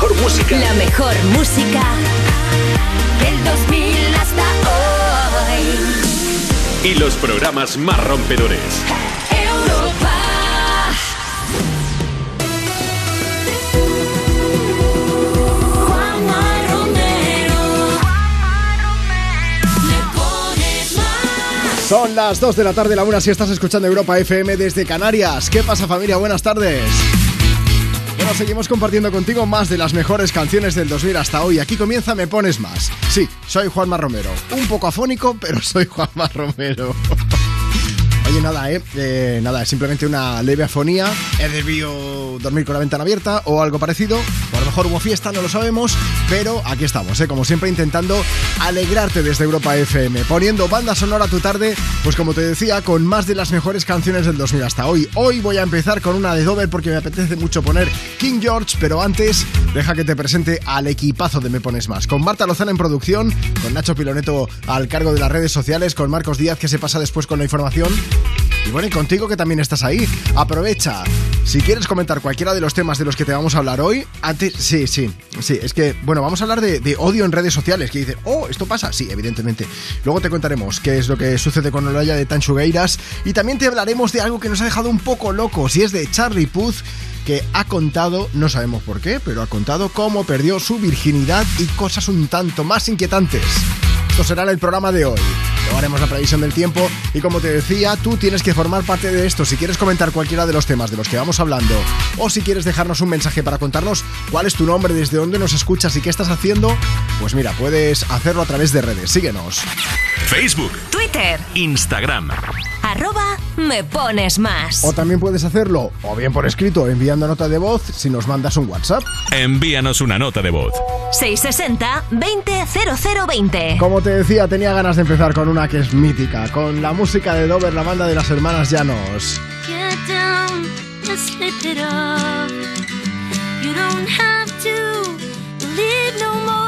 mejor música. La mejor música del 2000 hasta hoy. Y los programas más rompedores. Europa. Juanma Romero. Le pones más. Son las 2 de la tarde, la una si estás escuchando Europa FM desde Canarias. ¿Qué pasa familia? Buenas tardes. Bueno, seguimos compartiendo contigo más de las mejores canciones del 2000 hasta hoy. Aquí comienza Me Pones Más. Sí, soy Juanma Romero. Un poco afónico, pero soy Juanma Romero. Oye, nada, ¿eh? Eh, Nada, simplemente una leve afonía. He debido dormir con la ventana abierta o algo parecido. Mejor hubo fiesta, no lo sabemos. Pero aquí estamos, ¿eh? Como siempre, intentando alegrarte desde Europa FM. Poniendo banda sonora tu tarde, pues como te decía, con más de las mejores canciones del 2000 hasta hoy. Hoy voy a empezar con una de Dover porque me apetece mucho poner King George, pero antes, deja que te presente al equipazo de Me Pones Más. Con Marta Lozana en producción, con Nacho Piloneto al cargo de las redes sociales, con Marcos Díaz que se pasa después con la información. Y bueno, y contigo que también estás ahí. Aprovecha. Si quieres comentar cualquiera de los temas de los que te vamos a hablar hoy, antes. Sí, sí, sí. Es que, bueno, vamos a hablar de, de odio en redes sociales. Que dicen, oh, esto pasa. Sí, evidentemente. Luego te contaremos qué es lo que sucede con Olaya de Tanchugueiras. Y también te hablaremos de algo que nos ha dejado un poco locos. Y es de Charlie Puth que ha contado, no sabemos por qué, pero ha contado cómo perdió su virginidad y cosas un tanto más inquietantes. Esto será el programa de hoy. Luego haremos la previsión del tiempo y como te decía, tú tienes que formar parte de esto. Si quieres comentar cualquiera de los temas de los que vamos hablando o si quieres dejarnos un mensaje para contarnos cuál es tu nombre, desde dónde nos escuchas y qué estás haciendo, pues mira, puedes hacerlo a través de redes. Síguenos. Facebook, Twitter. Instagram. Arroba me pones más. O también puedes hacerlo o bien por escrito enviando nota de voz si nos mandas un WhatsApp. Envíanos una nota de voz. 660 200020. Como te decía, tenía ganas de empezar con una que es mítica, con la música de Dover, la banda de las hermanas Llanos. Get down it off. You don't have to no more.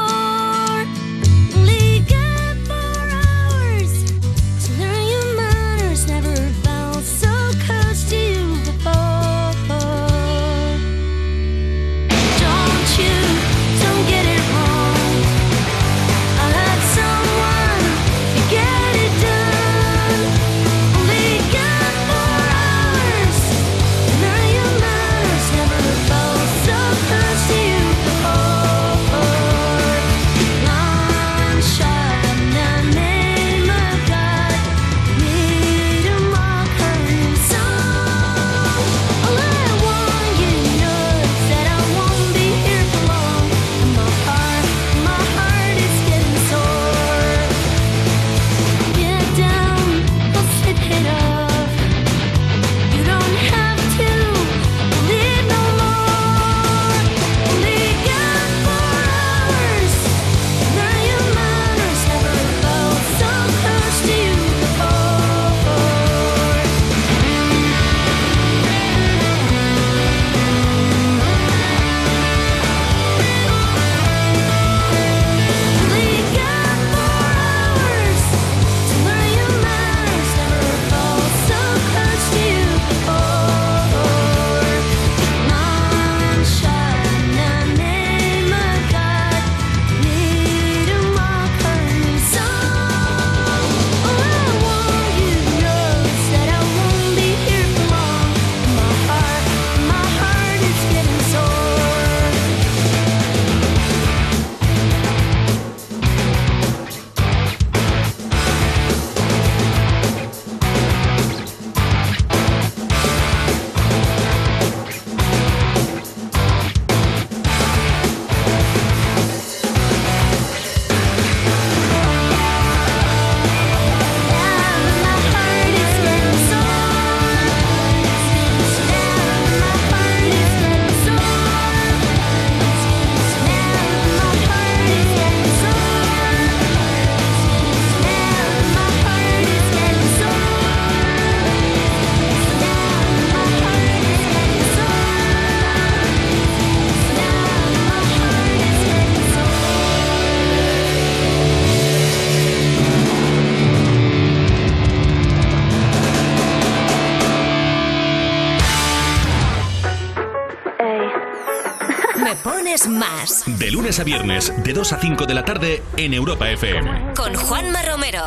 Más. De lunes a viernes, de 2 a 5 de la tarde en Europa FM. Con Juanma Romero.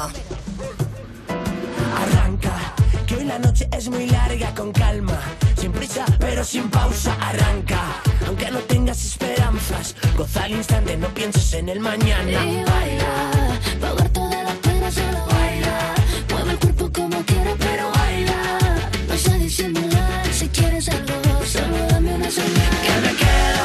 Arranca, que hoy la noche es muy larga, con calma, sin prisa, pero sin pausa. Arranca, aunque no tengas esperanzas, goza al instante, no pienses en el mañana. Y baila, pagar todas las penas, solo baila. Mueve el cuerpo como quiera, pero baila. No sé disimular, si quieres algo, solo dame una señal. Que me quedo,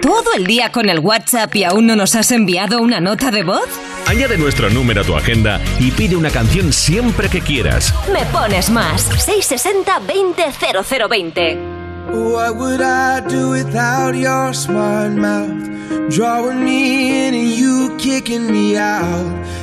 ¿Todo el día con el WhatsApp y aún no nos has enviado una nota de voz? Añade nuestro número a tu agenda y pide una canción siempre que quieras. Me pones más. 660 20 0020. What would I do without your smart mouth? Drawing me in and you kicking me out.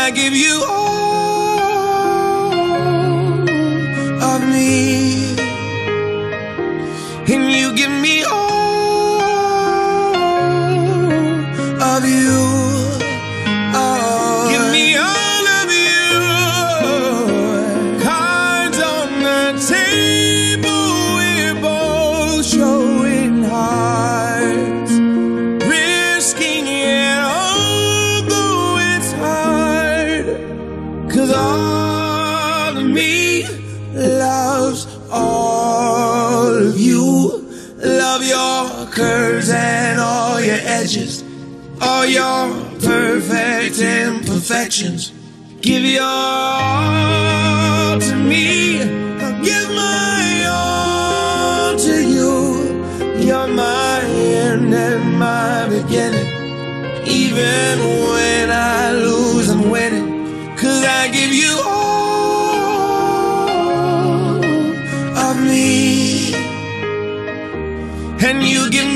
I give you all Give your all to me. I'll give my all to you. You're my end and my beginning. Even when I lose, I'm winning. Cause I give you all of me. And you give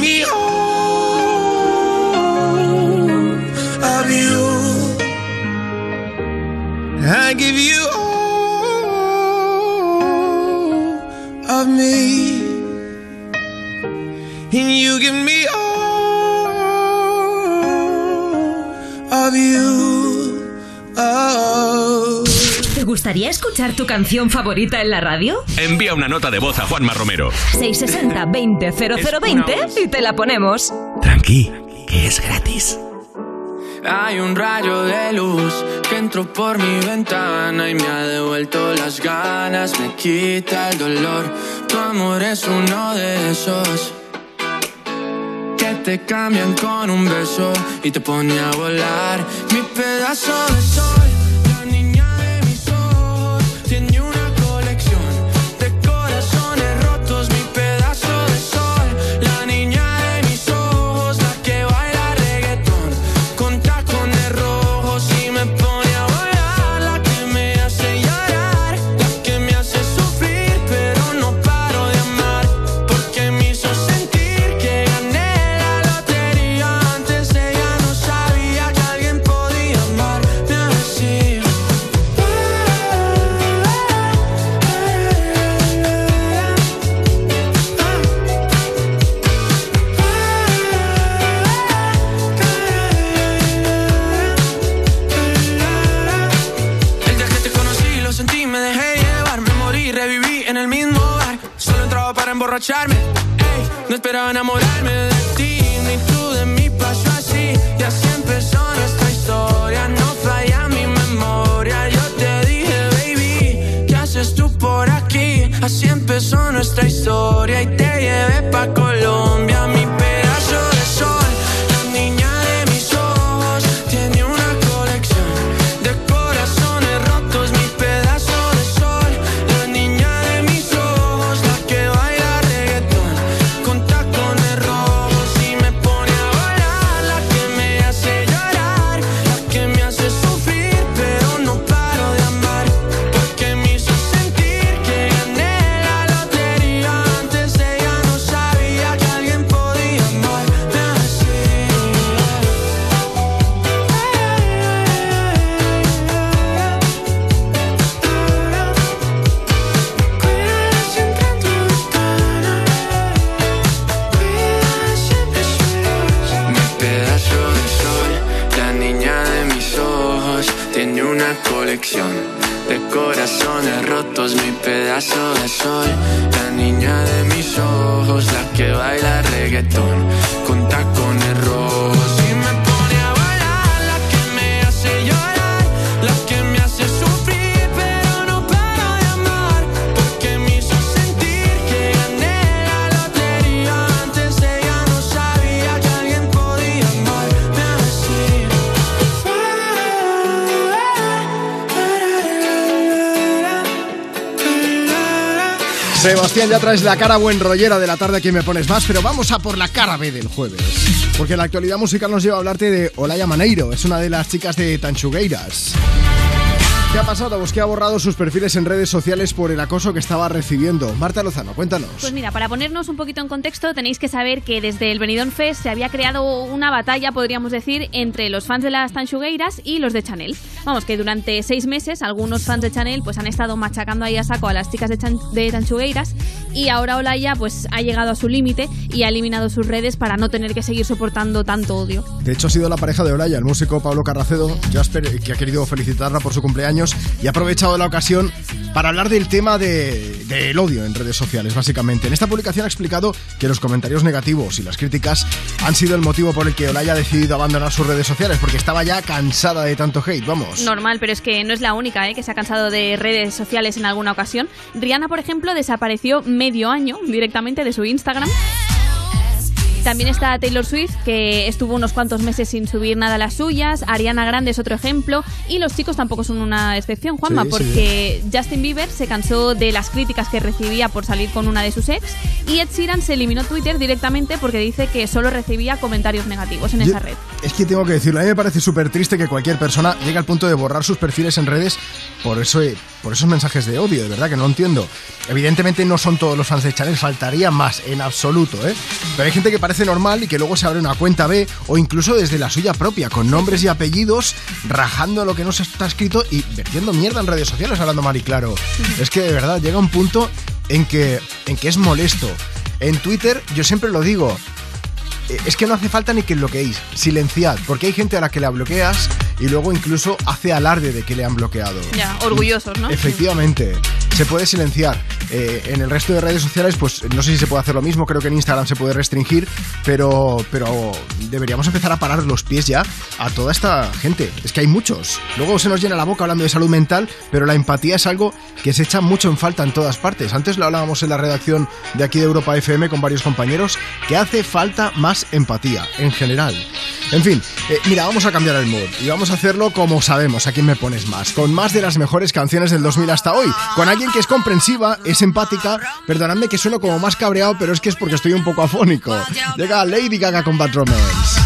gustaría escuchar tu canción favorita en la radio? Envía una nota de voz a Juanma Romero. 660-200020 y te la ponemos. Tranqui, que es gratis. Hay un rayo de luz que entró por mi ventana y me ha devuelto las ganas, me quita el dolor. Tu amor es uno de esos que te cambian con un beso y te pone a volar. Mi pedazo de sol, ya traes la cara buen rollera de la tarde aquí me pones más, pero vamos a por la cara B del jueves. Porque la actualidad musical nos lleva a hablarte de Olaya Maneiro, es una de las chicas de Tanchugueiras. ¿Qué ha pasado? Pues que ha borrado sus perfiles en redes sociales por el acoso que estaba recibiendo. Marta Lozano, cuéntanos. Pues mira, para ponernos un poquito en contexto, tenéis que saber que desde el Benidorm Fest se había creado una batalla, podríamos decir, entre los fans de las Tanchugueiras y los de Chanel. Vamos, que durante seis meses algunos fans de Chanel pues han estado machacando ahí a saco a las chicas de, Chan- de Tanchugueiras y ahora Olaya pues ha llegado a su límite y ha eliminado sus redes para no tener que seguir soportando tanto odio. De hecho, ha sido la pareja de Olaya, el músico Pablo Carracedo, Jasper, que ha querido felicitarla por su cumpleaños y ha aprovechado la ocasión para hablar del tema de- del odio en redes sociales, básicamente. En esta publicación ha explicado que los comentarios negativos y las críticas han sido el motivo por el que Olaya ha decidido abandonar sus redes sociales, porque estaba ya cansada de tanto hate, vamos. Normal, pero es que no es la única ¿eh? que se ha cansado de redes sociales en alguna ocasión. Rihanna, por ejemplo, desapareció medio año directamente de su Instagram. También está Taylor Swift, que estuvo unos cuantos meses sin subir nada a las suyas. Ariana Grande es otro ejemplo. Y los chicos tampoco son una excepción, Juanma, Sí, sí. porque Justin Bieber se cansó de las críticas que recibía por salir con una de sus ex. Y Ed Sheeran se eliminó Twitter directamente porque dice que solo recibía comentarios negativos en Yo- esa red. Es que tengo que decirlo, a mí me parece súper triste que cualquier persona llegue al punto de borrar sus perfiles en redes por, eso, por esos mensajes de odio, de verdad que no entiendo. Evidentemente no son todos los fans de Chanel, faltaría más, en absoluto, ¿eh? Pero hay gente que parece normal y que luego se abre una cuenta B o incluso desde la suya propia, con nombres y apellidos, rajando lo que no se está escrito y vertiendo mierda en redes sociales hablando mal y claro. Es que de verdad llega un punto en que, en que es molesto. En Twitter, yo siempre lo digo, eh, es que no hace falta ni que bloqueéis, silenciad, porque hay gente a la que la bloqueas y luego incluso hace alarde de que le han bloqueado. Ya, orgullosos, ¿no? Efectivamente, se puede silenciar. Eh, en el resto de redes sociales, pues no sé si se puede hacer lo mismo, creo que en Instagram se puede restringir, pero, pero deberíamos empezar a parar los pies ya a toda esta gente. Es que hay muchos. Luego se nos llena la boca hablando de salud mental, pero la empatía es algo que se echa mucho en falta en todas partes. Antes lo hablábamos en la redacción de aquí de Europa FM con varios compañeros, que hace falta más empatía en general. En fin, eh, mira, vamos a cambiar el mood y vamos a hacerlo como sabemos, a quién me pones más, con más de las mejores canciones del 2000 hasta hoy, con alguien que es comprensiva, es empática, perdonadme que sueno como más cabreado, pero es que es porque estoy un poco afónico. Llega Lady Gaga con Bad Romance.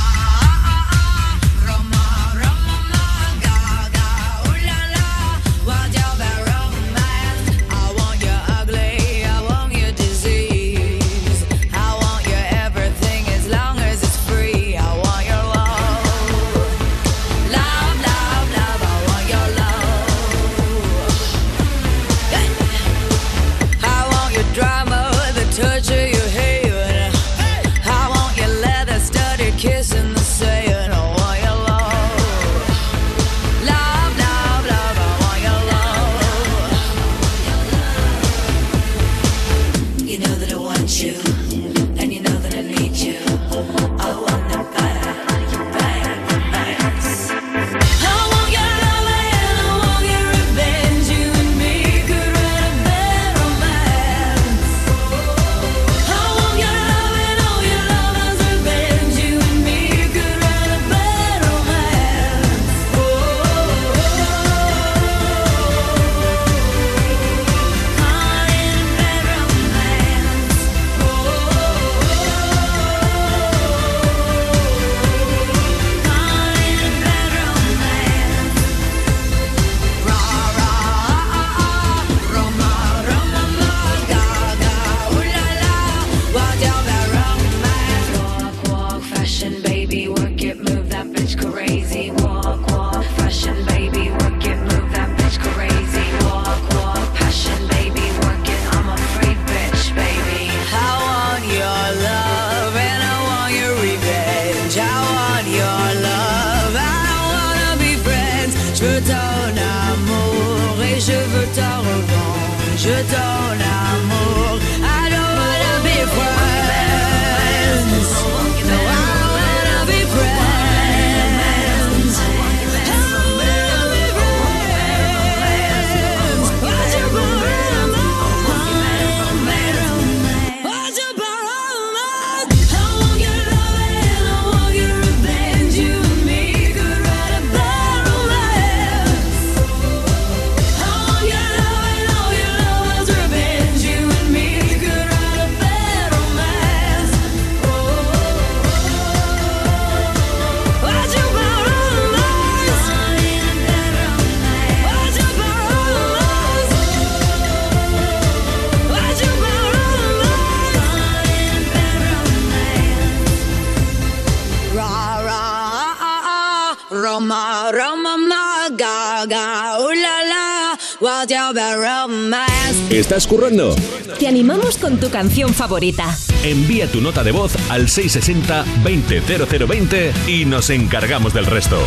Currando? Te animamos con tu canción favorita. Envía tu nota de voz al 660-200020 y nos encargamos del resto.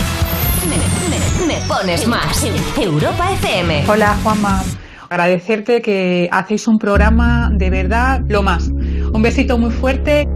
Me, me- me pones más. Europa FM. Hola Juanma, agradecerte que hacéis un programa de verdad lo más. Un besito muy fuerte.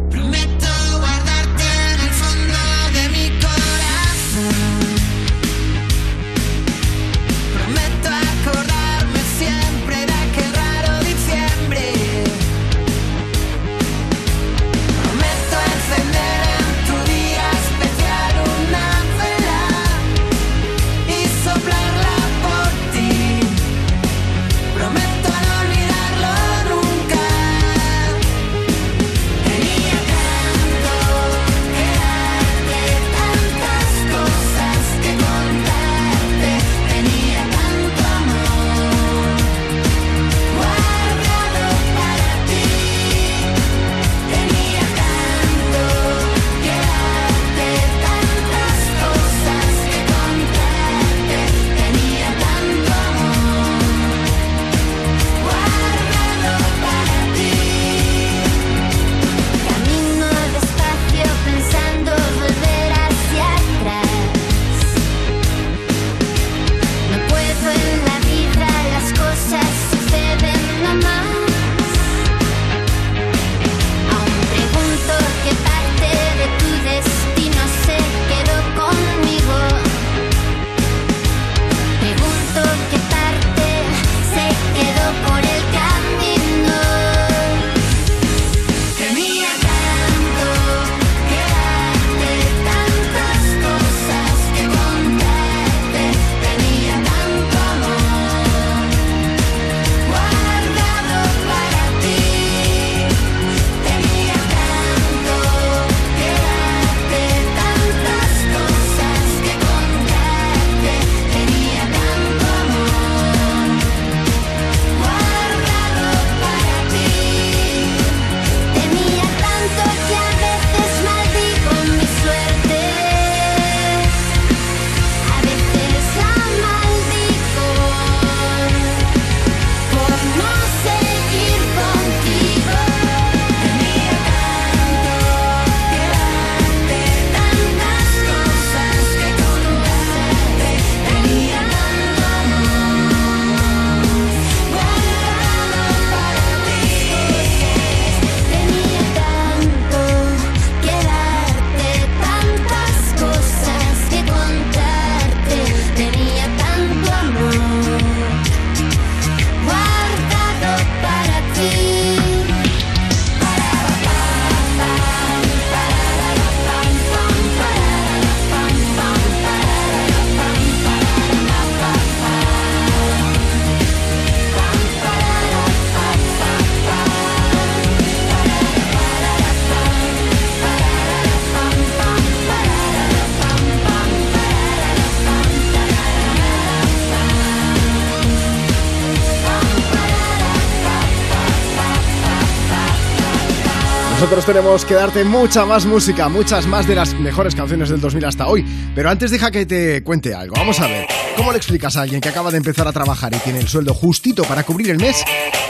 Nosotros tenemos que darte mucha más música, muchas más de las mejores canciones del 2000 hasta hoy. Pero antes deja que te cuente algo. Vamos a ver, ¿cómo le explicas a alguien que acaba de empezar a trabajar y tiene el sueldo justito para cubrir el mes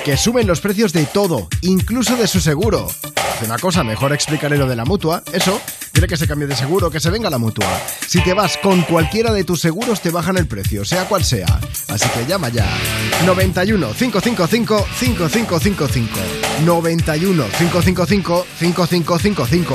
que suben los precios de todo, incluso de su seguro? Hace una cosa, mejor explicarle lo de la mutua. Eso, dile que se cambie de seguro, que se venga la mutua. Si te vas con cualquiera de tus seguros, te bajan el precio, sea cual sea. Así que llama ya. 91 555 5555. 91 555 5555.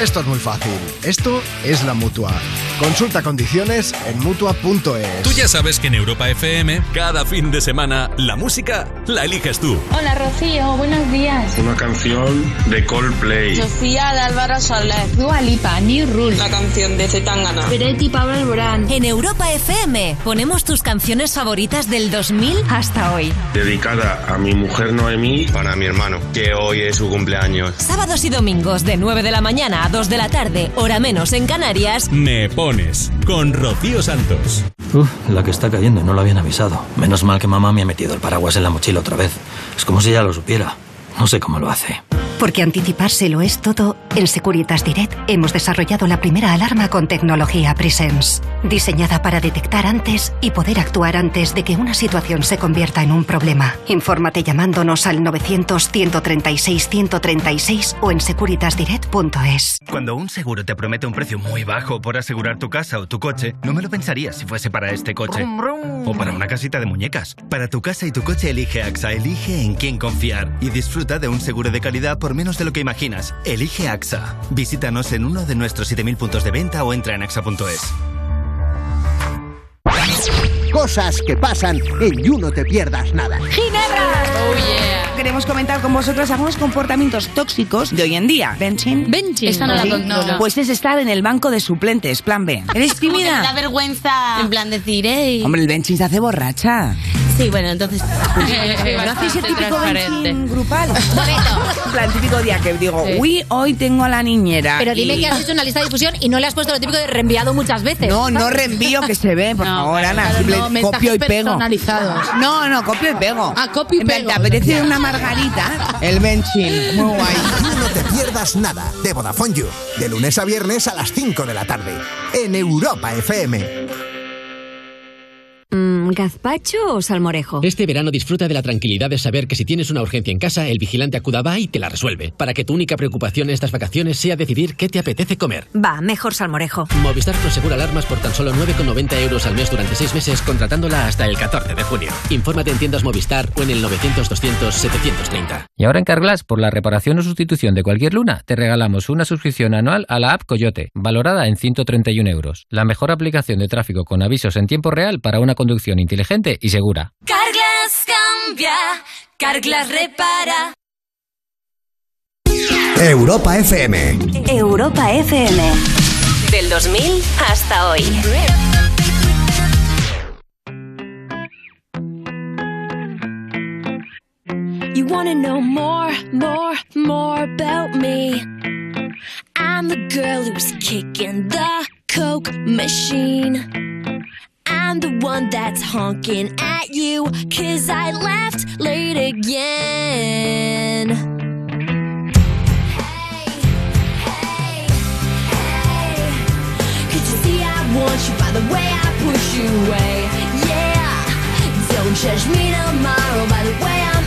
Esto es muy fácil. Esto es la mutua. Consulta condiciones en mutua.es. Tú ya sabes que en Europa FM, cada fin de semana, la música la eliges tú. Hola Rocío, buenos días. Una canción de Coldplay. Sofía de Álvaro Soler. Dua Lipa, New Rule. La canción de Zetangana. Peretti Pablo Alborán. En Europa FM ponemos tus canciones favoritas del 2000 hasta hoy. Dedicada a mi mujer Noemí. Para mi hermano, que hoy es su cumpleaños. Sábados y domingos de 9 de la mañana a 2 de la tarde, hora menos en Canarias. Me pones con Rocío Santos. Uf, la que está cayendo, no lo habían avisado. Menos mal que mamá me ha metido el paraguas en la mochila otra vez. Es como si ya lo supiera. No sé cómo lo hace. Porque anticiparse lo es todo, en Securitas Direct hemos desarrollado la primera alarma con tecnología Presence, diseñada para detectar antes y poder actuar antes de que una situación se convierta en un problema. Infórmate llamándonos al 900-136-136 o en securitasdirect.es. Cuando un seguro te promete un precio muy bajo por asegurar tu casa o tu coche, no me lo pensaría si fuese para este coche. O para una casita de muñecas. Para tu casa y tu coche elige AXA, elige en quién confiar y disfruta de un seguro de calidad por menos de lo que imaginas. Elige AXA. Visítanos en uno de nuestros 7.000 puntos de venta o entra en axa.es. Cosas que pasan en You No Te Pierdas Nada. ¡Ginebra! Oh, Queremos comentar con vosotros algunos comportamientos tóxicos de hoy en día. ¿Benching? Benching. Esta no la. Pues es estar en el banco de suplentes, plan B. ¿Eres Como que me tímida? da vergüenza. En plan decir, ey. Hombre, el benching se hace borracha. Sí, bueno, entonces. ¿No hacéis el típico benching grupal? En plan, típico día que digo, Sí. uy, hoy tengo a la niñera. Pero dime y- que has hecho una lista de difusión y no le has puesto lo típico de reenviado muchas veces. No, no reenvío que se ve, por favor, Ana. claro, simple- no, mensajes copio y pego. personalizados. No, no, copio y pego. Ah, copio y En plan, pego. ¿Te apetece una margarita? El benching. Muy guay. You No Te Pierdas Nada de Vodafone You. De lunes a viernes a las 5 de la tarde. En Europa FM. ¿Gazpacho o salmorejo? Este verano disfruta de la tranquilidad de saber que si tienes una urgencia en casa, el vigilante acuda va y te la resuelve. Para que tu única preocupación en estas vacaciones sea decidir qué te apetece comer. Va, mejor salmorejo. Movistar Prosegura alarmas por tan solo 9,90 euros al mes durante 6 meses, contratándola hasta el 14 de junio. Infórmate en tiendas Movistar o en el 900-200-730. Y ahora en Carglass, por la reparación o sustitución de cualquier luna, te regalamos una suscripción anual a la app Coyote, valorada en 131 euros. La mejor aplicación de tráfico con avisos en tiempo real para una conducción inteligente y segura. Carglass cambia, Carglass repara. Europa FM. Europa FM. Del 2000 hasta hoy. You wanna know more, more, more about me? I'm the girl who's kicking the Coke machine. I'm the one that's honking at you, cause I left late again. Hey, hey, hey. You see I want you by the way I push you away? Yeah, don't judge me tomorrow by the way I'm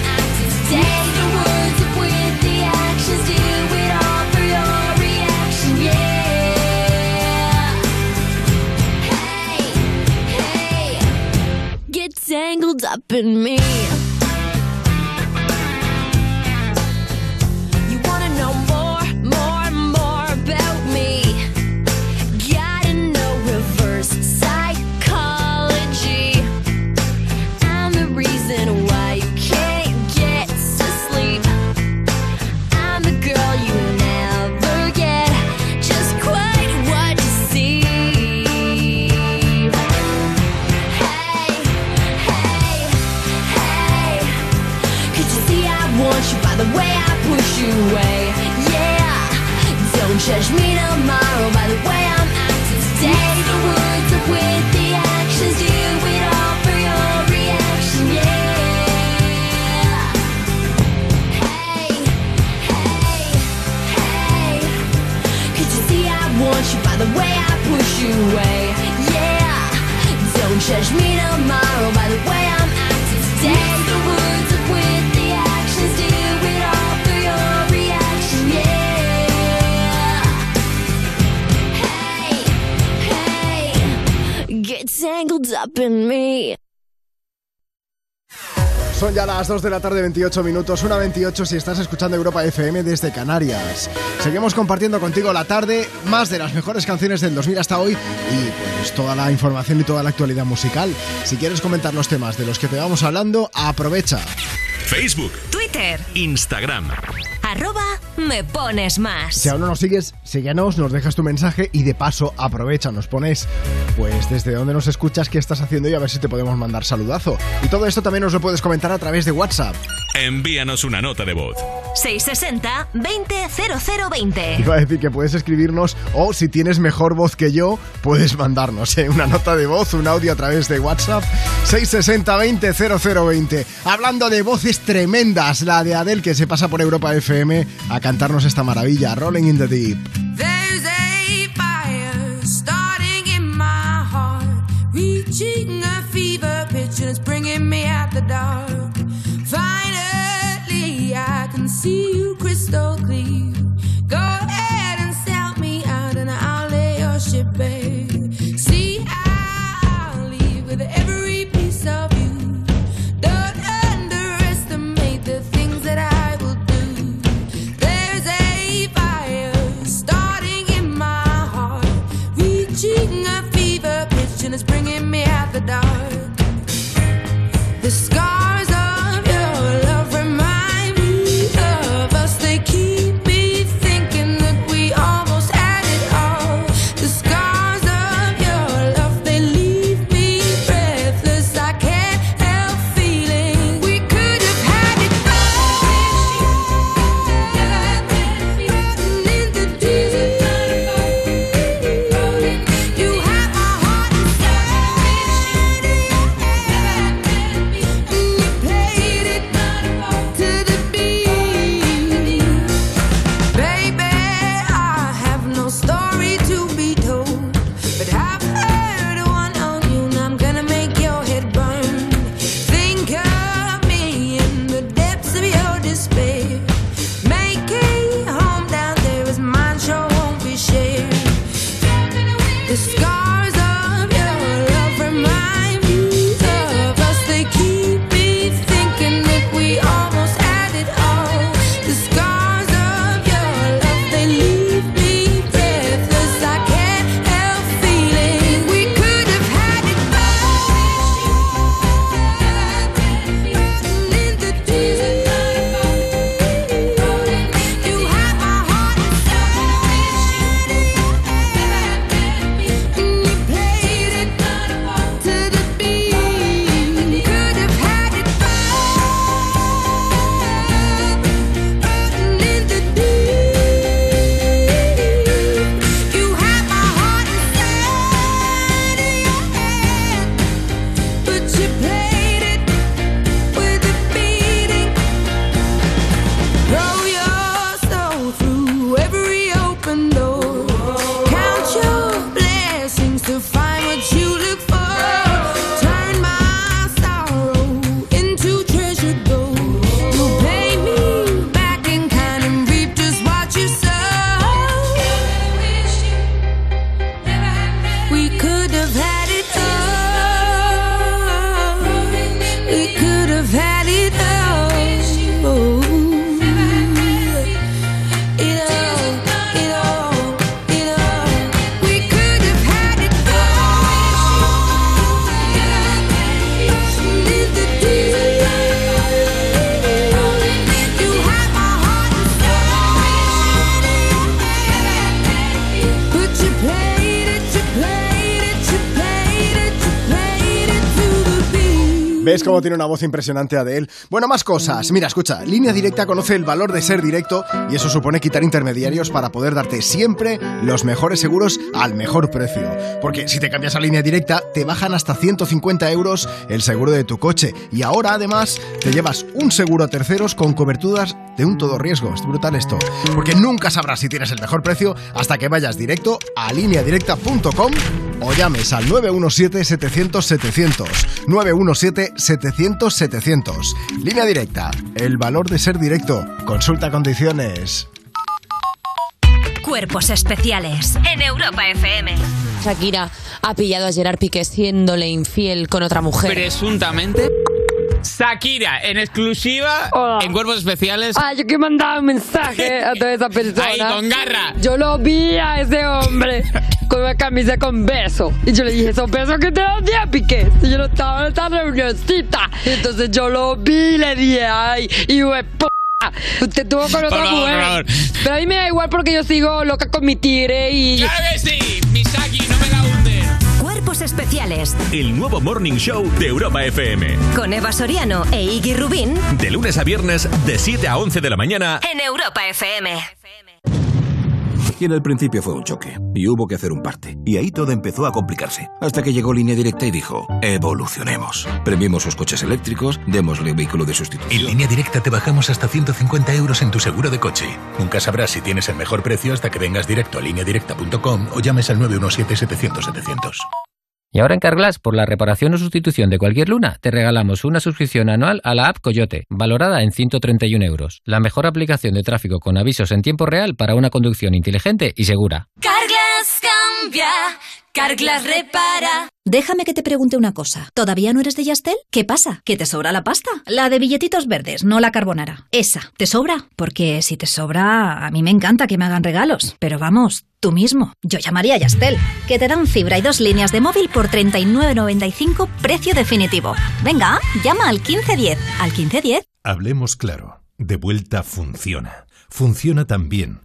get tangled up in me. Tangled up in me. Son ya las 2 de la tarde, 28 minutos, una 28 si estás escuchando Europa FM desde Canarias. Seguimos compartiendo contigo la tarde, más de las mejores canciones del 2000 hasta hoy y pues toda la información y toda la actualidad musical. Si quieres comentar los temas de los que te vamos hablando, aprovecha. Facebook, Twitter, Instagram. Arroba me pones más. Si aún no nos sigues, síguenos, nos dejas tu mensaje y de paso aprovecha, nos pones pues desde donde nos escuchas, qué estás haciendo y a ver si te podemos mandar saludazo. Y todo esto también nos lo puedes comentar a través de WhatsApp. Envíanos una nota de voz. 660 200020. Iba a decir que puedes escribirnos o si tienes mejor voz que yo, puedes mandarnos ¿eh? una nota de voz, un audio a través de WhatsApp 660 200020. Hablando de voces tremendas, la de Adele que se pasa por Europa FM a cantarnos esta maravilla, Rolling in the Deep. Finally, I can see you crystal clear. The dark. ¿Ves cómo tiene una voz impresionante Adele? Bueno, más cosas. Mira, escucha, Línea Directa conoce el valor de ser directo y eso supone quitar intermediarios para poder darte siempre los mejores seguros al mejor precio. Porque si te cambias a Línea Directa, te bajan hasta 150 euros el seguro de tu coche. Y ahora, además, te llevas un seguro a terceros con coberturas de un todo riesgo. Es brutal esto. Porque nunca sabrás si tienes el mejor precio hasta que vayas directo a lineadirecta.com o llames al 917-700-700. 917-700-700. Línea directa. El valor de ser directo. Consulta condiciones. Cuerpos especiales en Europa FM. Shakira ha pillado a Gerard Piqué siéndole infiel con otra mujer. Presuntamente. Shakira, en exclusiva, en Cuerpos Especiales. Ah, yo que mandaba un mensaje a toda esa persona. Ahí, con garra. Yo lo vi a ese hombre con una camisa con beso. Y yo le dije, esos besos que te los di a Piqué. Y yo no estaba en esta reunioncita. Y entonces yo lo vi y le dije, ay, y de p Usted tuvo con otra favor, mujer. Pero a mí me da igual porque yo sigo loca con mi tigre y. ¡Claro que sí! Misaki, no me la especiales El nuevo Morning Show de Europa FM. con Eva Soriano e Iggy Rubín De lunes a viernes, de 7 a 11 de la mañana. en Europa FM. Y en el principio fue un choque, y hubo que hacer un parte. Y ahí todo empezó a complicarse. Hasta que llegó Línea Directa y dijo, evolucionemos. Premiemos sus coches eléctricos, démosle un vehículo de sustitución. En línea directa te bajamos hasta 150 euros en tu seguro de coche. Nunca sabrás si tienes el mejor precio hasta que vengas directo a lineadirecta.com o llames al 917-700-700. Y ahora en Carglass, por la reparación o sustitución de cualquier luna, te regalamos una suscripción anual a la app Coyote, valorada en 131 euros. La mejor aplicación de tráfico con avisos en tiempo real para una conducción inteligente y segura. Cambia, Carglass repara. Déjame que te pregunte una cosa. ¿Todavía no eres de Yastel? ¿Qué pasa? ¿Que te sobra la pasta? La de billetitos verdes, no la carbonara. Esa, ¿te sobra? Porque si te sobra, a mí me encanta que me hagan regalos. Pero vamos, tú mismo. Yo llamaría a Yastel, que te dan fibra y dos líneas de móvil por 39.95 precio definitivo. Venga, llama al 1510. ¿Al 1510? Hablemos claro. De vuelta funciona. Funciona tan bien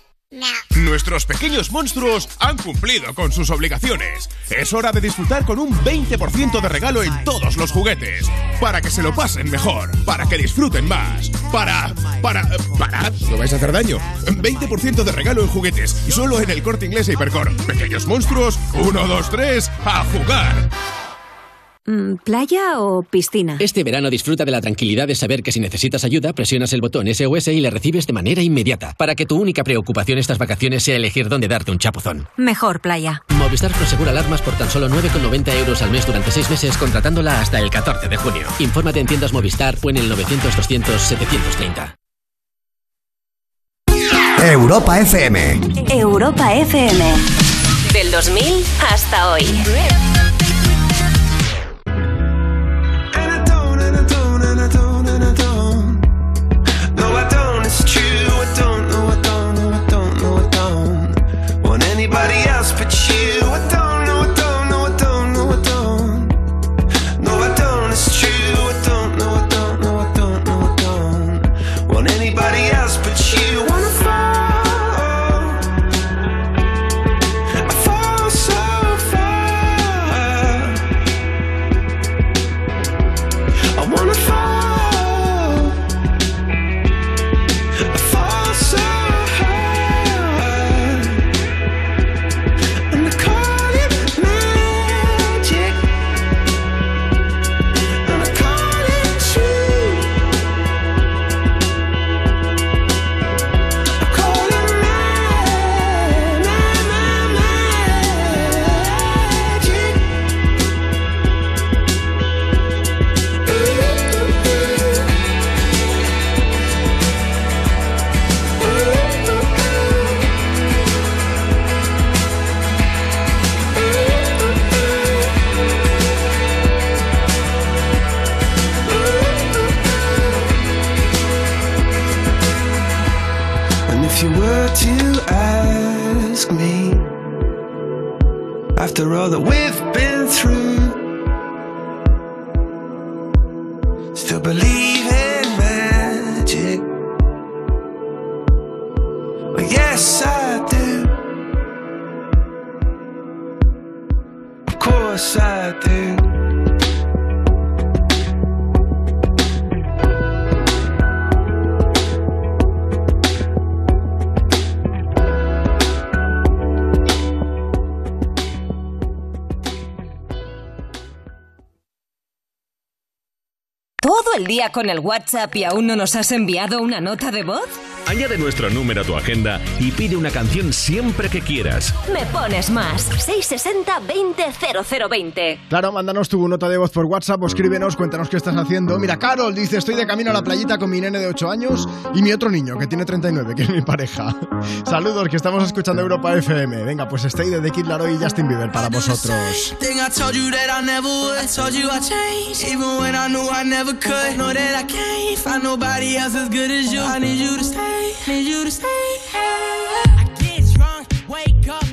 Nuestros pequeños monstruos han cumplido con sus obligaciones. Es hora de disfrutar con un 20% de regalo en todos los juguetes. Para que se lo pasen mejor, para que disfruten más, para... para... para... No vais a hacer daño. 20% de regalo en juguetes, solo en el corte inglés e Hipercor. Pequeños monstruos, 1, 2, 3, a jugar. Mm, ¿Playa o piscina? Este verano disfruta de la tranquilidad de saber que si necesitas ayuda, presionas el botón SOS y le recibes de manera inmediata, para que tu única preocupación estas vacaciones sea elegir dónde darte un chapuzón. Mejor playa. Movistar Prosegura alarmas por tan solo 9,90 euros al mes durante 6 meses contratándola hasta el 14 de junio. Infórmate en tiendas Movistar o en el 900-200-730. Europa FM. Europa FM. Del 2000 hasta hoy. temperature after all that we've been through. Still believe in magic. Well, yes, I do. Of course, I do. al día con el WhatsApp y aún no nos has enviado una nota de voz? Añade nuestro número a tu agenda y pide una canción siempre que quieras. Me pones más. 660-200020. Claro, mándanos tu nota de voz por WhatsApp o escríbenos, cuéntanos qué estás haciendo. Mira, Carol dice, estoy de camino a la playita con mi nene de 8 años y mi otro niño, que tiene 39, que es mi pareja. Saludos, que estamos escuchando Europa FM. Venga, pues Stay de The Kid Laroi y Justin Bieber para vosotros. Stay need you to stay. I get drunk, wake up.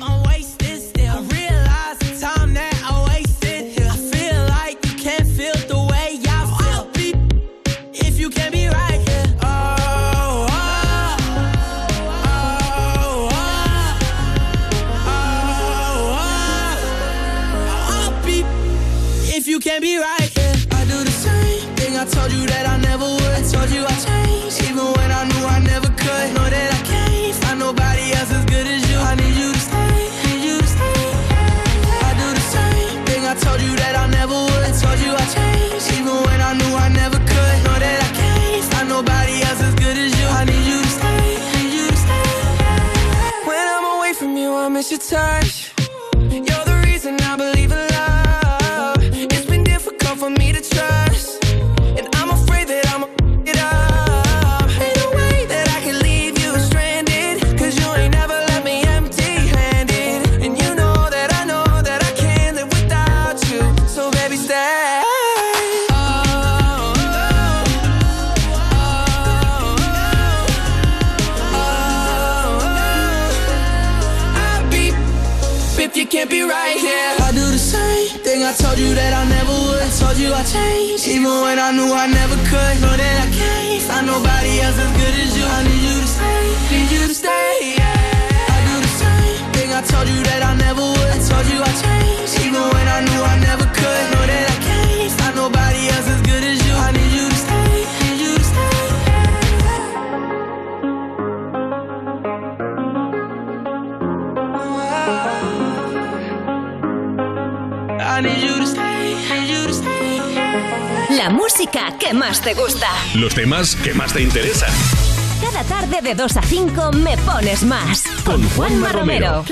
más te gusta. Los temas que más te interesan. Cada tarde de 2 a 5 me pones más. Con, Juanma, Juanma Romero. Romero.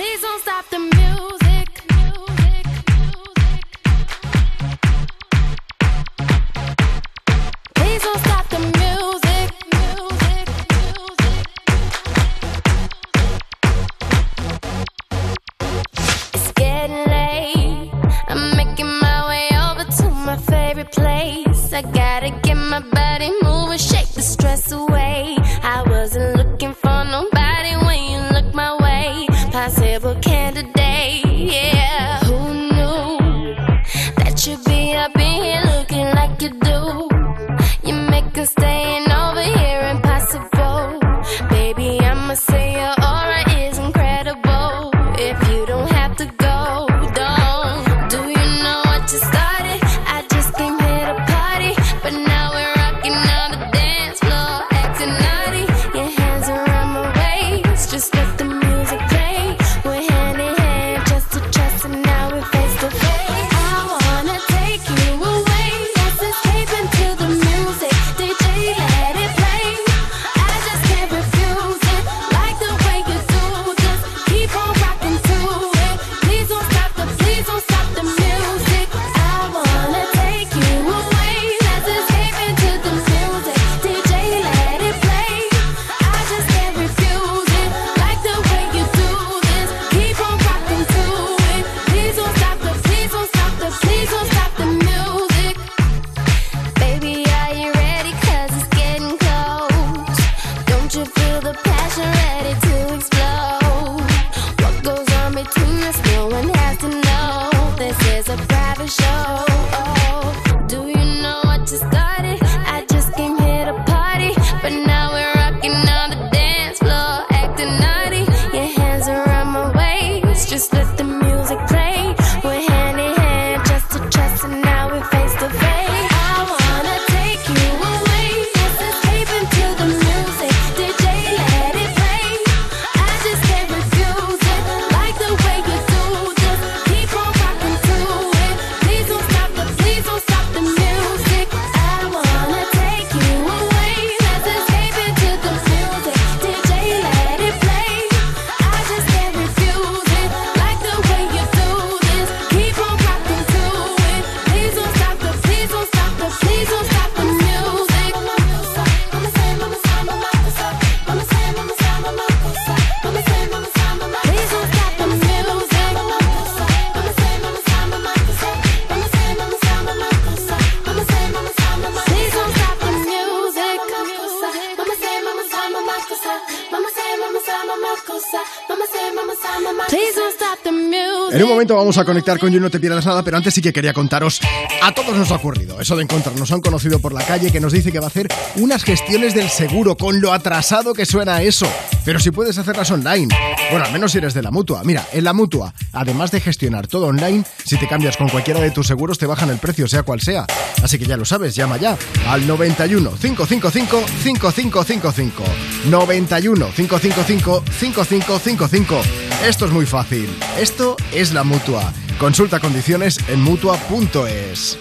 Conectar con You No Te Pierdas Nada, pero antes sí que quería contaros, a todos nos ha ocurrido eso de encontrarnos un conocido por la calle que nos dice que va a hacer unas gestiones del seguro, con lo atrasado que suena eso. Pero si puedes hacerlas online, bueno, al menos si eres de la mutua. Mira, en la mutua, además de gestionar todo online, si te cambias con cualquiera de tus seguros te bajan el precio, sea cual sea. Así que ya lo sabes, llama ya al 91 555 5555. 91 555 5555. Esto es muy fácil. Esto es la mutua. Consulta condiciones en mutua.es.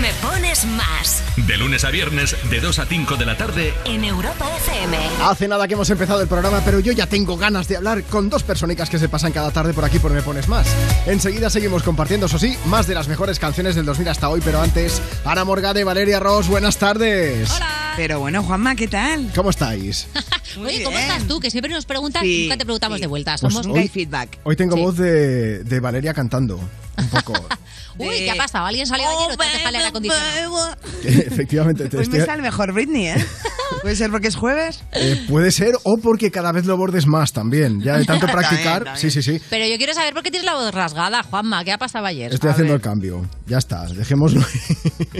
Me pones más De lunes a viernes, de 2 a 5 de la tarde, en Europa FM. Hace nada que hemos empezado el programa, pero yo ya tengo ganas de hablar con dos personicas que se pasan cada tarde por aquí por Me Pones Más. Enseguida seguimos compartiendo, eso sí, más de las mejores canciones del 2000 hasta hoy, pero antes, Ana Morgade, Valeria Ross, buenas tardes. Hola. Pero bueno, Juanma, ¿qué tal? ¿Cómo estáis? Oye, ¿cómo estás tú? Que siempre nos preguntas Sí, y nunca te preguntamos de vuelta. Pues Somos hoy- feedback. Hoy tengo Sí. voz de, de Valeria cantando, un poco. Uy, ¿qué ha pasado? ¿Alguien salió ayer o te el aire acondicionado? Efectivamente, te Pues me estoy- sale mejor Britney, ¿eh? ¿Puede ser porque es jueves? eh, puede ser o porque cada vez lo bordes más también. Ya de tanto También, practicar, también. sí, sí, sí. Pero yo quiero saber por qué tienes la voz rasgada, Juanma. ¿Qué ha pasado ayer? Estoy haciendo el cambio. Ya está, dejémoslo.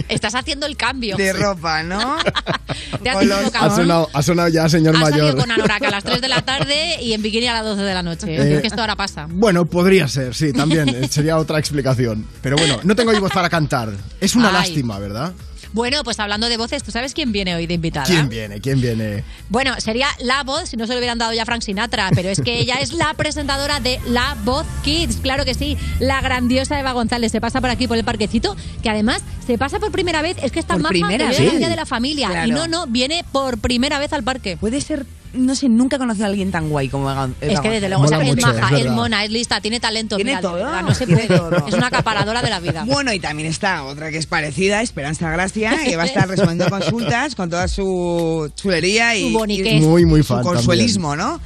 Estás haciendo el cambio. De ropa, ¿no? Te has Con los- equivocado. Ha sonado, ha sonado ya, señor Has mayor. salido con anorak a las 3 de la tarde y en bikini a las 12 de la noche. Eh, Es que esto ahora pasa. Bueno, podría ser, sí, también. eh, Sería otra explicación. Pero bueno, no tengo voz para cantar. Es una Ay. lástima, ¿verdad? Bueno, pues hablando de voces, ¿tú sabes quién viene hoy de invitada? ¿Quién viene? ¿Quién viene? Bueno, sería la voz si no se lo hubieran dado ya a Frank Sinatra, pero es que ella es la presentadora de La Voz Kids, claro que sí, la grandiosa Eva González se pasa por aquí por el parquecito, que además se pasa por primera vez, es que está ¿Por maja primera que de la familia Claro. y no, no, viene por primera vez al parque. Puede ser, no sé, nunca he conocido a alguien tan guay como Eva Es que desde luego, o sea, es maja, es mona, es lista, tiene talento, Tiene mira, de todo, verdad, no se tiene puede. todo. Es una acaparadora de la vida. Bueno, y también está otra que es parecida, Esperanza Gracia, que va a estar respondiendo consultas con toda su chulería y, Su y Muy, muy su consuelismo, ¿no?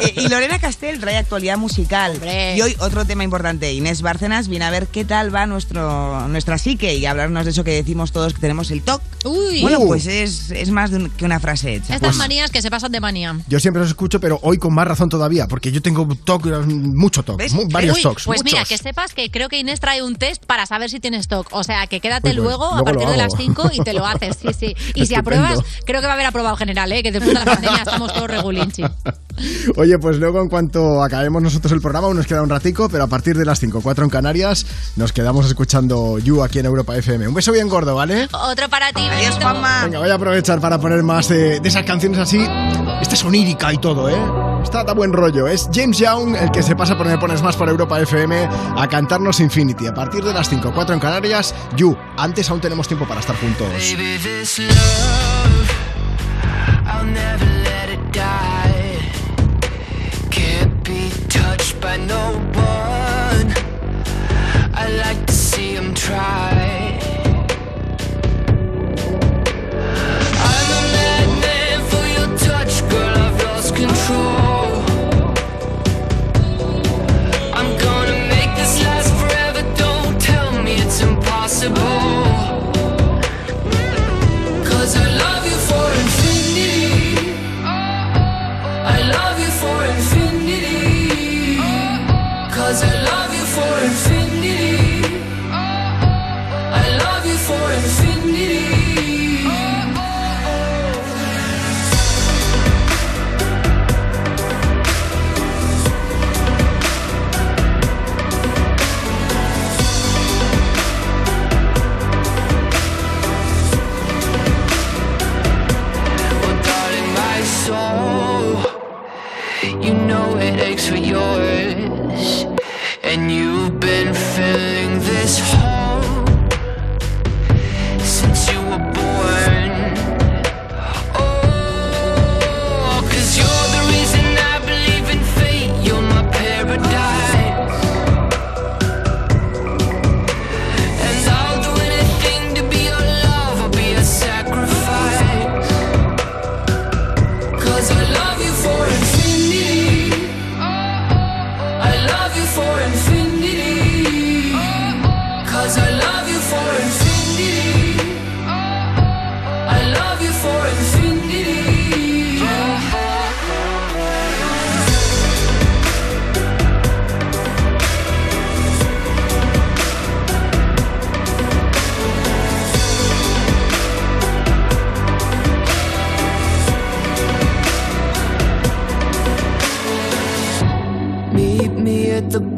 Eh, y Lorena Castel trae actualidad musical. Y hoy otro tema importante, Inés Bárcenas viene a ver qué tal va nuestro nuestra psique y hablarnos de eso que decimos todos que tenemos el TOC. Uy. Bueno, Uh. pues es, es más de un- que una frase hecha. Estas manías que se pasan de manía. Yo siempre os escucho, pero hoy con más razón todavía, porque yo tengo toc, mucho toc, mu- varios Uy, tocs, Pues muchos. mira, que sepas que creo que Inés trae un test para saber si tienes TOC. O sea, que quédate Uy, pues, luego, a luego partir lo de las 5 y te lo haces. Sí, sí. Y si Estupendo. apruebas, creo que va a haber aprobado general, ¿eh? que después de la pandemia estamos todos regulinchi. Oye, pues luego en cuanto acabemos nosotros el programa, aún nos queda un ratico, pero a partir de las 5, 4 en Canarias, nos quedamos escuchando You aquí en Europa FM. Un beso bien gordo, ¿vale? Otro para ti. Adiós, besito. Venga, voy a aprovechar para poner más de, de esas canciones así. Esta es onírica y todo, ¿eh? Está da buen rollo. Es James Young el que se pasa por Me Pones Más por Europa FM a cantarnos Infinity. A partir de las 5, 4 en Canarias, You. Antes aún tenemos tiempo para estar juntos. Baby, this love, I'll never let it die. Can't be touched by no one. I like to see him try. Control. I'm gonna make this last forever. Don't tell me it's impossible. You know it aches for yours. And you've been filling this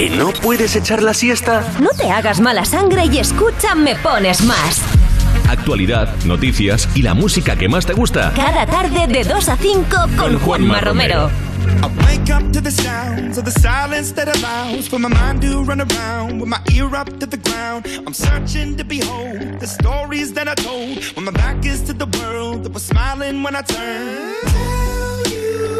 ¿Que no puedes echar la siesta? No te hagas mala sangre y escucha Me Pones Más. Actualidad, noticias y la música que más te gusta. Cada tarde de 2 a 5 con Juanma Romero. I wake up to the sounds of the silence that allows for my mind to run around with my ear up to the ground. I'm searching to behold the stories that I told when my back is to the world that was smiling when I turned. Tell you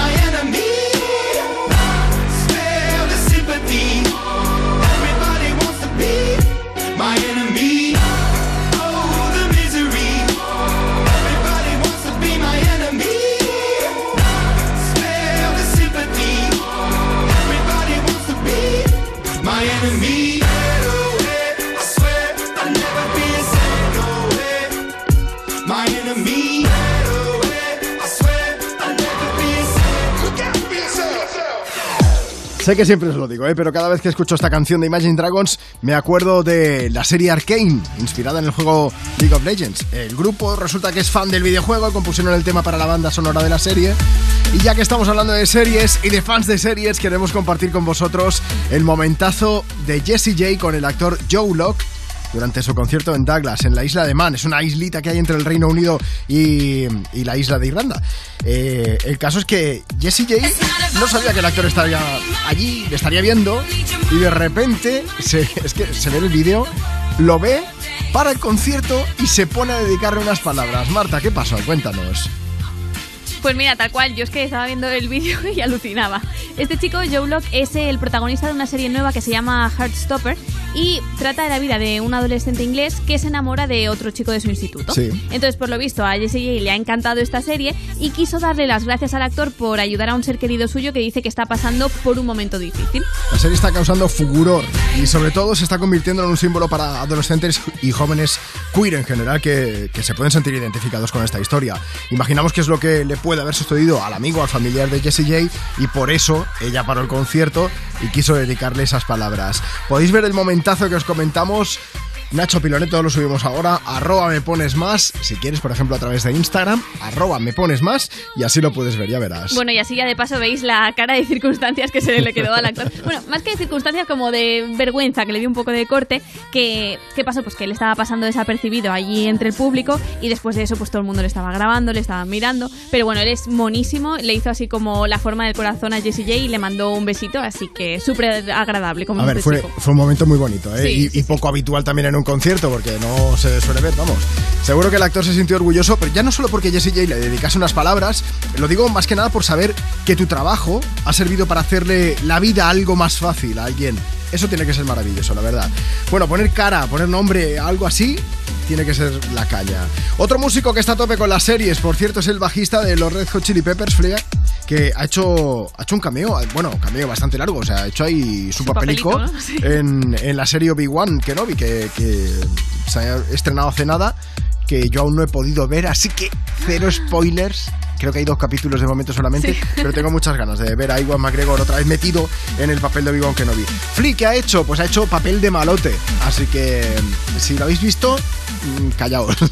wants to Sé que siempre os lo digo, ¿eh? pero cada vez que escucho esta canción de Imagine Dragons me acuerdo de la serie Arcane, inspirada en el juego League of Legends. El grupo resulta que es fan del videojuego compusieron el tema para la banda sonora de la serie. Y ya que estamos hablando de series y de fans de series, queremos compartir con vosotros el momentazo de Jesse J con el actor Joe Locke durante su concierto en Douglas, en la isla de Man. Es una islita que hay entre el Reino Unido y, y la isla de Irlanda. Eh, el caso es que Jesse J no sabía que el actor estaría allí, le estaría viendo, y de repente, se, es que se ve el vídeo, lo ve, para el concierto y se pone a dedicarle unas palabras. Marta, ¿qué pasó? Cuéntanos. Pues mira, tal cual, yo es que estaba viendo el vídeo y alucinaba. Este chico, Joe Locke, es el protagonista de una serie nueva que se llama Heartstopper y trata de la vida de un adolescente inglés que se enamora de otro chico de su instituto. Sí. Entonces, por lo visto, a Jessie J le ha encantado esta serie y quiso darle las gracias al actor por ayudar a un ser querido suyo que dice que está pasando por un momento difícil. La serie está causando furor y sobre todo se está convirtiendo en un símbolo para adolescentes y jóvenes queer en general que, que se pueden sentir identificados con esta historia. Imaginamos que es lo que le puede haber sucedido al amigo, al familiar de Jessie J y por eso ella paró el concierto y quiso dedicarle esas palabras. Podéis ver el momentazo que os comentamos. Nacho Piloneto lo subimos ahora, arroba me pones más, si quieres por ejemplo a través de Instagram, arroba me pones más y así lo puedes ver, ya verás. Bueno, y así ya de paso veis la cara de circunstancias que se le quedó al actor. Bueno, más que de circunstancias, como de vergüenza, que le dio un poco de corte. Que, ¿Qué pasó? Pues que él estaba pasando desapercibido allí entre el público y después de eso, pues todo el mundo le estaba grabando, le estaba mirando. Pero bueno, él es monísimo, le hizo así como la forma del corazón a Jessie J y le mandó un besito, así que súper agradable. Como A ver, fue, fue un momento muy bonito ¿eh? Sí, y, y poco habitual también en un concierto porque no se suele ver, vamos. Seguro que el actor se sintió orgulloso, pero ya no solo porque Jessie J le dedicase unas palabras, lo digo más que nada por saber que tu trabajo ha servido para hacerle la vida algo más fácil a alguien. Eso tiene que ser maravilloso, la verdad. Bueno, poner cara, poner nombre, algo así, tiene que ser la caña. Otro músico que está a tope con las series, por cierto, es el bajista de los Red Hot Chili Peppers, Flea, que ha hecho, ha hecho un cameo, bueno, un cameo bastante largo, o sea, ha hecho ahí su, papelico, papelico, ¿no? Sí. en, en la serie Obi-Wan Kenobi, que, que se ha estrenado hace nada, que yo aún no he podido ver, así que cero spoilers. Creo que hay dos capítulos de momento solamente, Sí. pero tengo muchas ganas de ver a Iwan McGregor otra vez metido en el papel de Obi-Wan Kenobi. Flea, ¿qué ha hecho? Pues ha hecho papel de malote, así que si lo habéis visto, callaos.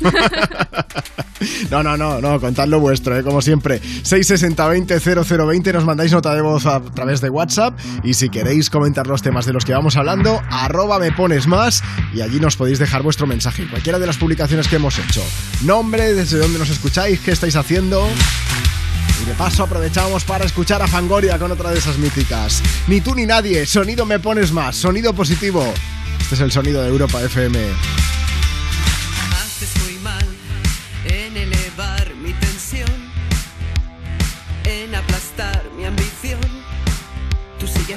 No, no, no, no, contad lo vuestro, ¿eh? como siempre. 660-20-0020, nos mandáis nota de voz a través de WhatsApp y si queréis comentar los temas de los que vamos hablando, arroba me pones más y allí nos podéis dejar vuestro mensaje. Cualquiera de las publicaciones que hemos hecho. Nombre, desde dónde nos escucháis, qué estáis haciendo. Y de paso aprovechamos para escuchar a Fangoria con otra de esas míticas. Ni tú ni nadie, sonido me pones más, sonido positivo. Este es el sonido de Europa FM.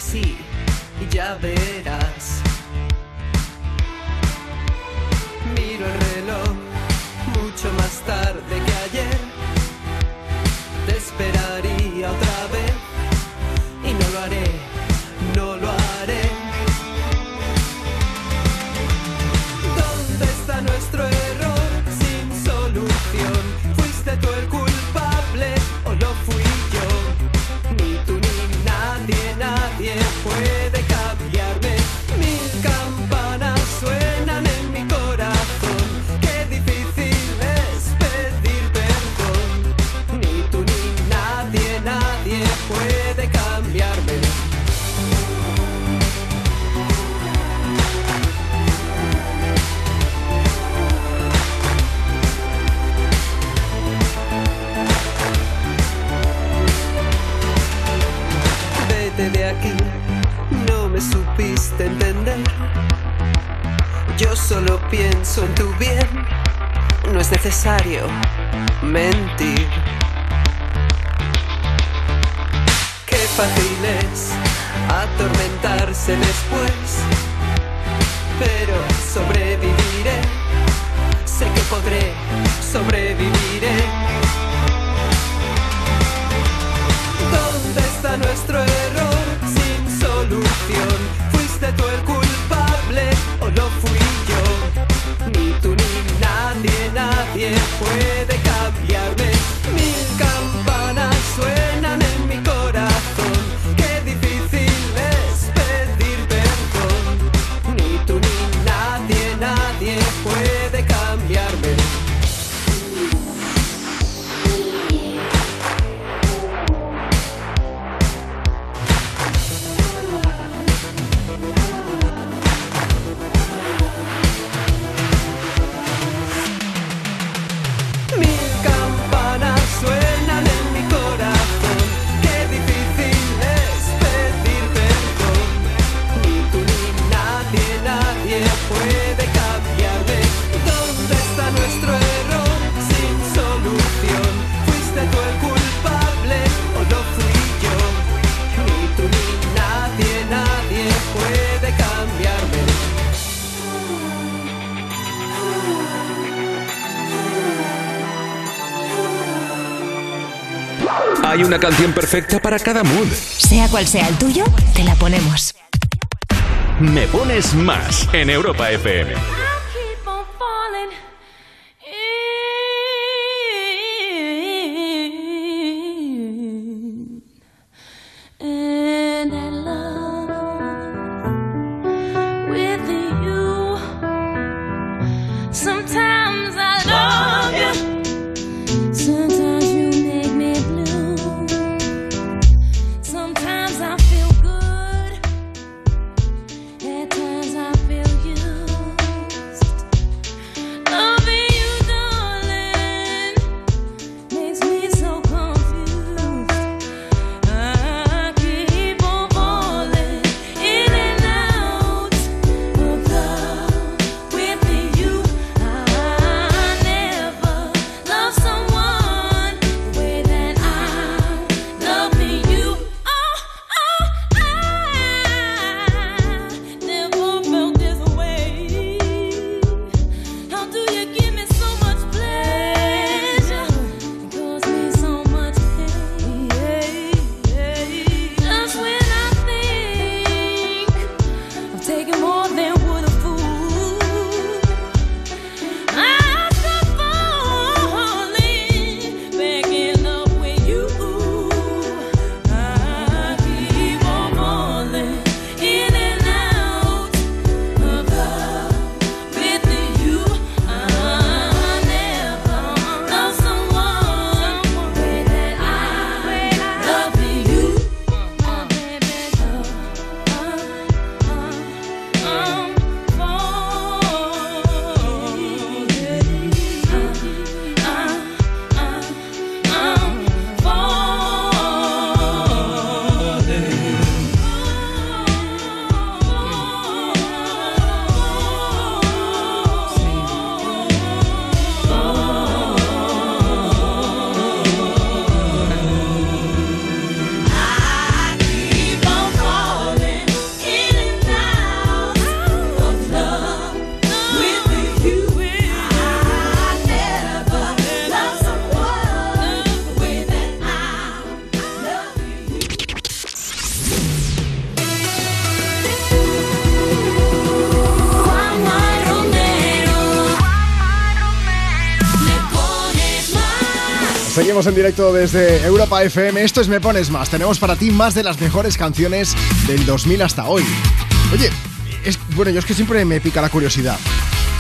Así y ya verás. Miro el reloj mucho más tarde Hay una canción perfecta para cada mood. Sea cual sea el tuyo, te la ponemos. Me pones más en Europa FM. Seguimos en directo desde Europa FM. Esto es Me Pones Más. Tenemos para ti más de las mejores canciones del 2000 hasta hoy. Oye, es, bueno, yo es que siempre me pica la curiosidad.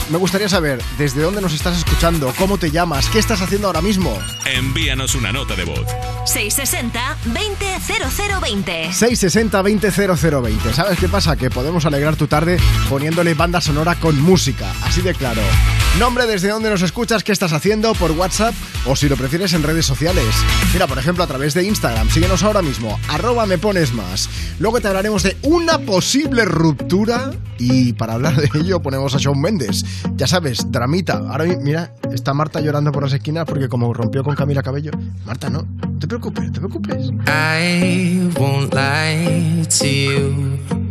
Me gustaría saber desde dónde nos estás escuchando, cómo te llamas, qué estás haciendo ahora mismo. Envíanos una nota de voz. 660-200020. 660-200020. ¿Sabes qué pasa? Que podemos alegrar tu tarde poniéndole banda sonora con música. Así de claro. Nombre desde donde nos escuchas, qué estás haciendo por WhatsApp o si lo prefieres en redes sociales. Mira, por ejemplo, a través de Instagram. Síguenos ahora mismo. Arroba me pones más. Luego te hablaremos de una posible ruptura. Y para hablar de ello ponemos a Shawn Mendes. Ya sabes, dramita. Ahora mi- mira, está Marta llorando por las esquinas porque como rompió con Camila Cabello. Marta, no. No te preocupes, no te preocupes. I won't lie to you.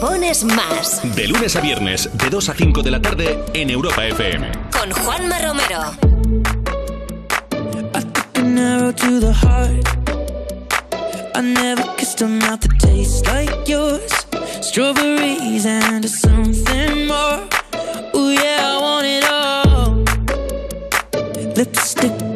pones más. De lunes a viernes, de 2 a 5 de la tarde en Europa FM. Con Juanma Romero. I took an arrow to the heart. I never kissed a mouth that tastes like yours. Strawberries and something more. Oh yeah, I want it all. Lipstick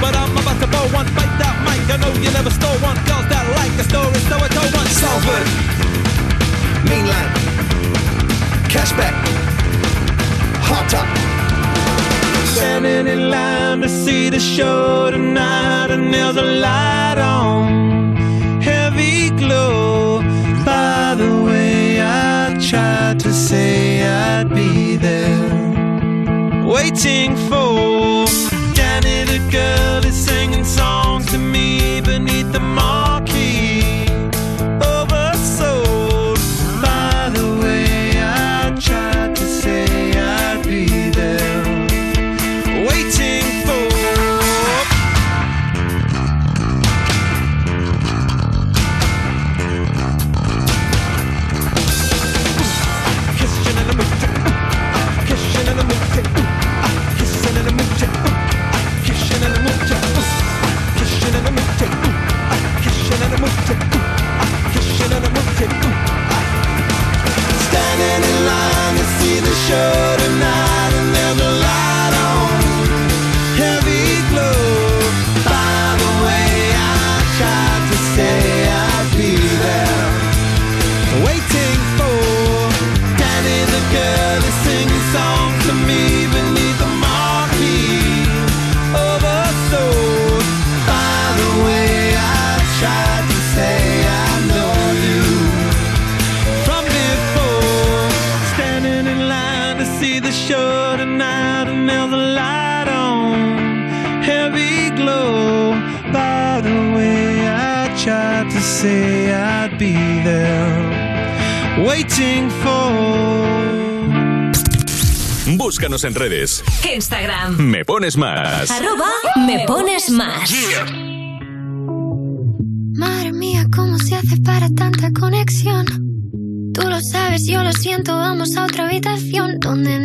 But I'm about to blow one, Fight that mic. I know you never stole one. Girls that like the story, so I told one. Salford, Mainline, cashback, hot top. Standing in line to see the show tonight, and there's a light on, heavy glow. By the way, I tried to say I'd be there, waiting for man in a girl. Búscanos en redes. Instagram. Me pones más. Arroba me pones más. Madre mía, ¿cómo se hace para tanta conexión? Tú lo sabes, yo lo siento, vamos a otra habitación donde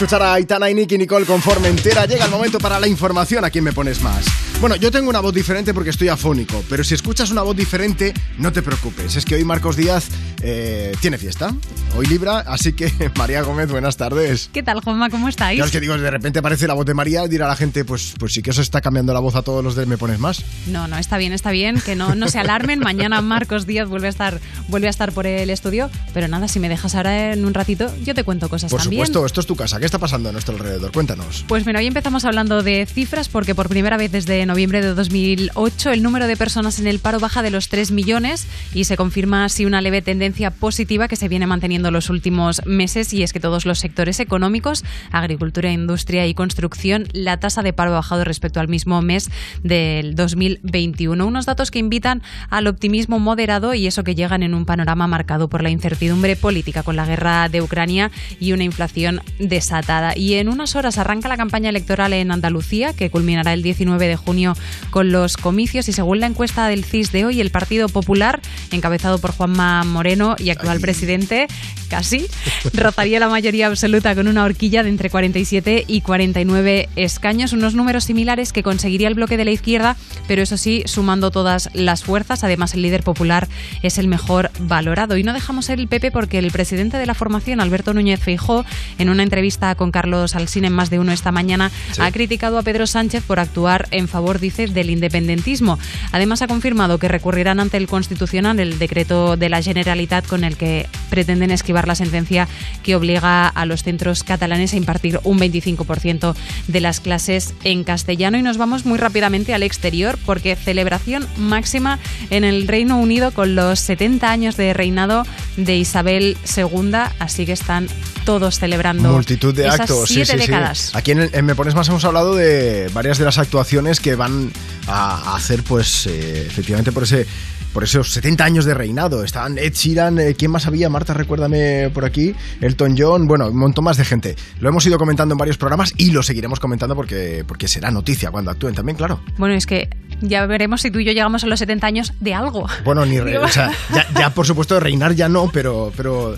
escuchar a Aitana y Nicky Nicole con Formentera, llega el momento para la información. ¿A quién me pones más? Bueno, yo tengo una voz diferente porque estoy afónico, pero si escuchas una voz diferente, no te preocupes. Es que hoy Marcos Díaz eh, tiene fiesta, hoy Libra, así que María Gómez, buenas tardes. ¿Qué tal, Juanma? ¿Cómo estáis? Claro, es que digo, de repente aparece la voz de María, dirá la gente, pues, pues sí que os está cambiando la voz a todos los de Me Pones Más. No, no, está bien, está bien, que no, no se alarmen. Mañana Marcos Díaz vuelve a estar, vuelve a estar por el estudio, pero nada, si me dejas ahora en un ratito, yo te cuento cosas Por también. supuesto, esto es tu casa. ¿Qué está pasando a nuestro alrededor? Cuéntanos. Pues bueno, hoy empezamos hablando de cifras porque por primera vez desde noviembre de 2008 el número de personas en el paro baja de los 3 millones y se confirma así una leve tendencia positiva que se viene manteniendo los últimos meses y es que todos los sectores económicos, agricultura, industria y construcción, la tasa de paro ha bajado respecto al mismo mes del 2021. Unos datos que invitan al optimismo moderado y eso que llegan en un panorama marcado por la incertidumbre política con la guerra de Ucrania y una inflación desatada. Y en unas horas arranca la campaña electoral en Andalucía, que culminará el 19 de junio con los comicios. Y según la encuesta del CIS de hoy, el Partido Popular, encabezado por Juanma Moreno y actual presidente, casi, rozaría la mayoría absoluta con una horquilla de entre 47 y 49 escaños, unos números similares que conseguiría el bloque de la izquierda, pero eso sí, sumando todas las fuerzas. Además, el líder popular es el mejor valorado. Y no dejamos el PP porque el presidente de la formación, Alberto Núñez Feijó, en una entrevista con Carlos Alsín en más de uno esta mañana, Sí. ha criticado a Pedro Sánchez por actuar en favor, dice, del independentismo. Además, ha confirmado que recurrirán ante el Constitucional el decreto de la Generalitat con el que pretenden esquivar la sentencia que obliga a los centros catalanes a impartir un 25% de las clases en castellano. Y nos vamos muy rápidamente al exterior porque celebración máxima en el Reino Unido con los 70 años de reinado de Isabel II. Así que están todos celebrando Multitud de esas actos, siete sí, sí. décadas. Aquí en, el- en Me Pones Más hemos hablado de varias de las actuaciones que van a, a hacer, pues, eh, efectivamente, por ese por esos 70 años de reinado. Estaban Ed Sheeran, eh, ¿quién más había? Marta, recuérdame por aquí. Elton John, bueno, un montón más de gente. Lo hemos ido comentando en varios programas y lo seguiremos comentando porque, porque será noticia cuando actúen también, claro. Bueno, es que ya veremos si tú y yo llegamos a los 70 años de algo. Bueno, ni re- o sea, ya, ya, por supuesto reinar ya no, pero, pero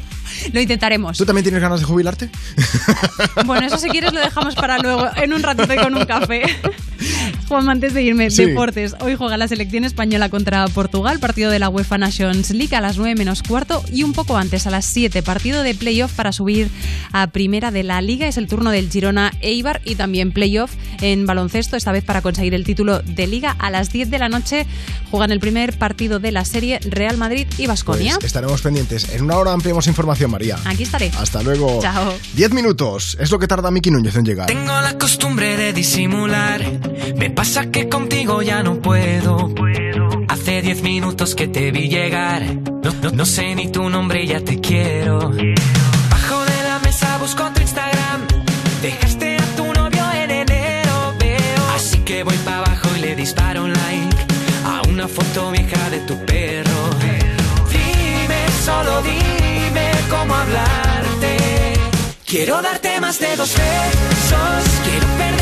Lo intentaremos. ¿tú también tienes ganas de jubilarte? Bueno, eso si quieres lo dejamos para luego, en un ratito y con un café. Juan, antes de irme, Sí. deportes. Hoy juega la selección española contra Portugal, partido de la UEFA Nations League a las 9 menos cuarto y un poco antes, a las 7, partido de playoff para subir a primera de la liga. Es el turno del Girona Eibar y también playoff en baloncesto, esta vez para conseguir el título de liga. A las 10 de la noche juegan el primer partido de la serie Real Madrid y Basconia. Pues estaremos pendientes. En una hora ampliamos información, María. Aquí estaré. Hasta luego. Chao. 10 minutos. Es lo que tarda Miki Núñez en llegar. Tengo la costumbre de disimular. Me pasa que contigo ya no puedo. Hace diez minutos que te vi llegar. No, no- no sé ni tu nombre y ya te quiero. Bajo de la mesa busco tu Instagram. Dejaste a tu novio en enero, veo. Así que voy para abajo y le disparo un like a una foto vieja de tu perro. Dime, solo dime cómo hablarte. Quiero darte más de dos besos. Quiero perder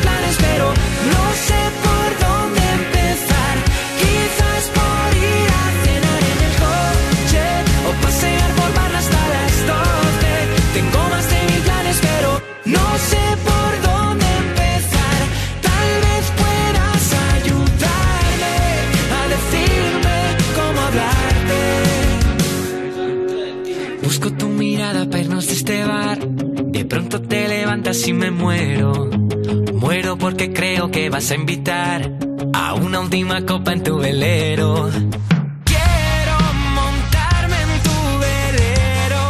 planes, pero no sé por dónde empezar. Quizás por ir a cenar en el coche o pasear por barra hasta las 12. Tengo más de mil planes, pero no sé por dónde empezar. Tal vez puedas ayudarme a decirme cómo hablarte. Busco tu mirada para irnos de este bar. De pronto te levantas y me muero. Porque creo que vas a invitar a una última copa en tu velero. Quiero montarme en tu velero.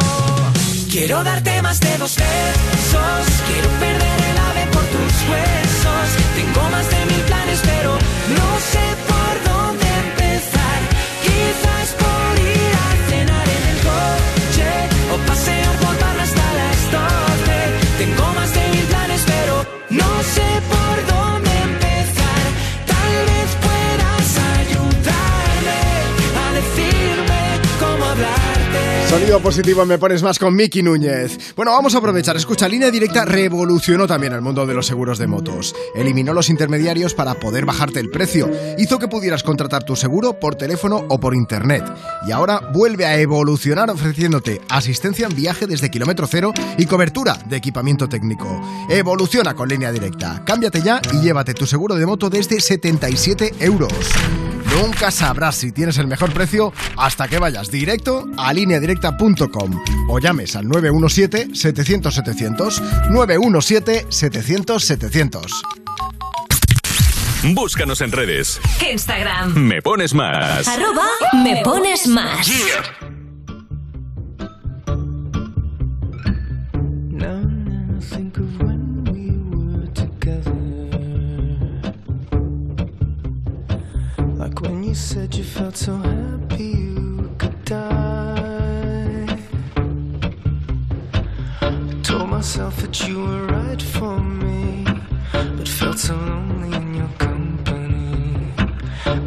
Quiero darte más de dos besos. Quiero perder el ave por tus huesos. Tengo más de Sonido positivo me pones más con Miki Núñez. Bueno, vamos a aprovechar. Escucha, Línea Directa revolucionó también el mundo de los seguros de motos. Eliminó los intermediarios para poder bajarte el precio. Hizo que pudieras contratar tu seguro por teléfono o por internet. Y ahora vuelve a evolucionar ofreciéndote asistencia en viaje desde kilómetro cero y cobertura de equipamiento técnico. Evoluciona con Línea Directa. Cámbiate ya y llévate tu seguro de moto desde 77 euros. Nunca sabrás si tienes el mejor precio hasta que vayas directo a lineadirecta.com o llames al 917-700-700, 917-700-700. Búscanos en redes. Instagram. Me pones más. Arroba me pones más. You said you felt so happy you could die. Myself that you were right for me, but felt so lonely in your company.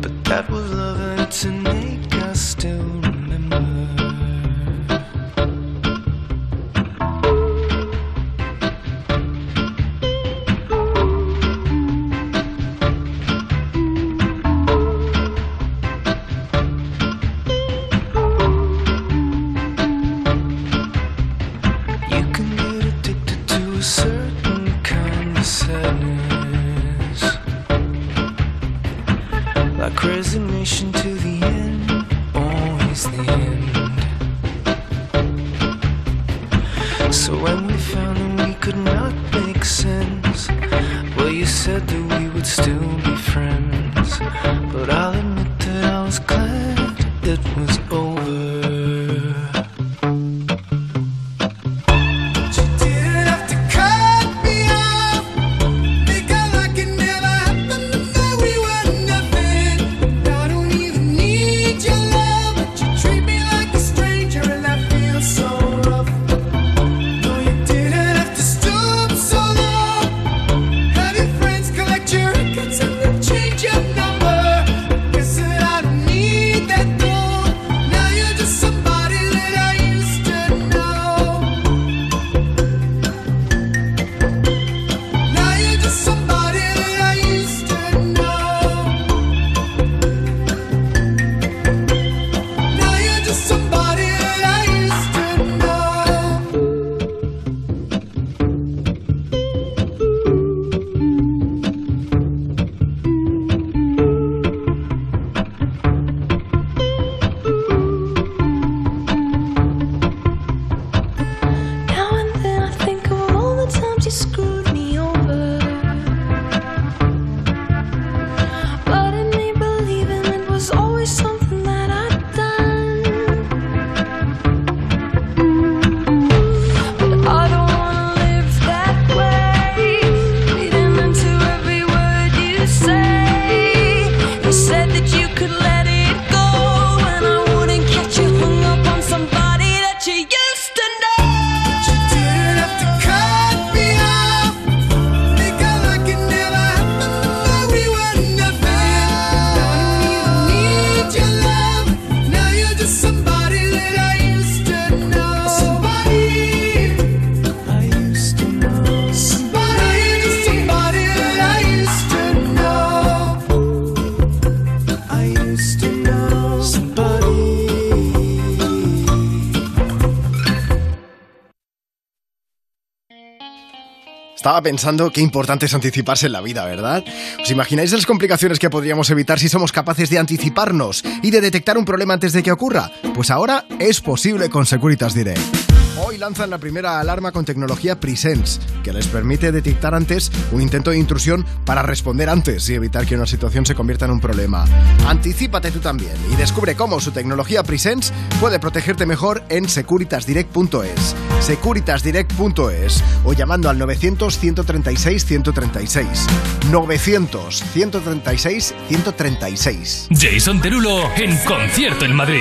But that was love and to make us still Estaba pensando qué importante es anticiparse en la vida, ¿verdad? ¿Os imagináis las complicaciones que podríamos evitar si somos capaces de anticiparnos y de detectar un problema antes de que ocurra? Pues ahora es posible con Securitas Direct. Hoy lanzan la primera alarma con tecnología Presence, que les permite detectar antes un intento de intrusión para responder antes y evitar que una situación se convierta en un problema. Anticípate tú también y descubre cómo su tecnología Presence puede protegerte mejor en securitasdirect.es. Securitasdirect.es o llamando al 900 136 136. 900 136 136. Jason Derulo en concierto en Madrid.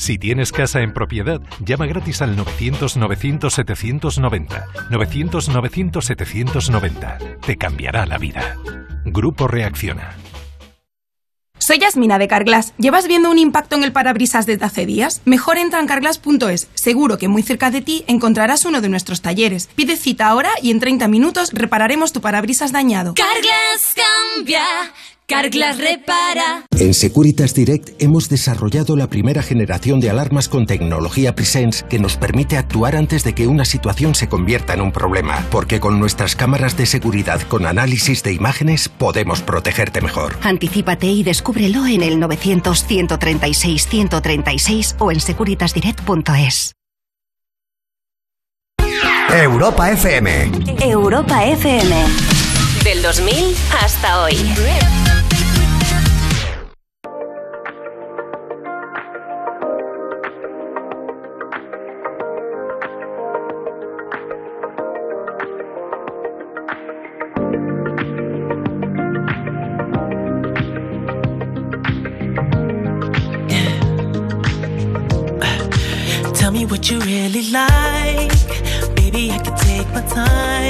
Si tienes casa en propiedad, llama gratis al 900-900-790. 900-900-790. Te cambiará la vida. Grupo Reacciona. Soy Yasmina de Carglass. ¿Llevas viendo un impacto en el parabrisas desde hace días? Mejor entra en carglass.es. Seguro que muy cerca de ti encontrarás uno de nuestros talleres. Pide cita ahora y en 30 minutos repararemos tu parabrisas dañado. Carglass cambia, Carglass repara. En Securitas Direct hemos desarrollado la primera generación de alarmas con tecnología Presence que nos permite actuar antes de que una situación se convierta en un problema, porque con nuestras cámaras de seguridad con análisis de imágenes podemos protegerte mejor. Anticípate y descúbrelo en el 900-136-136 o en securitasdirect.es. Europa FM. Europa FM. Del 2000 hasta hoy. Tell me what you really like. Baby, I can take my time.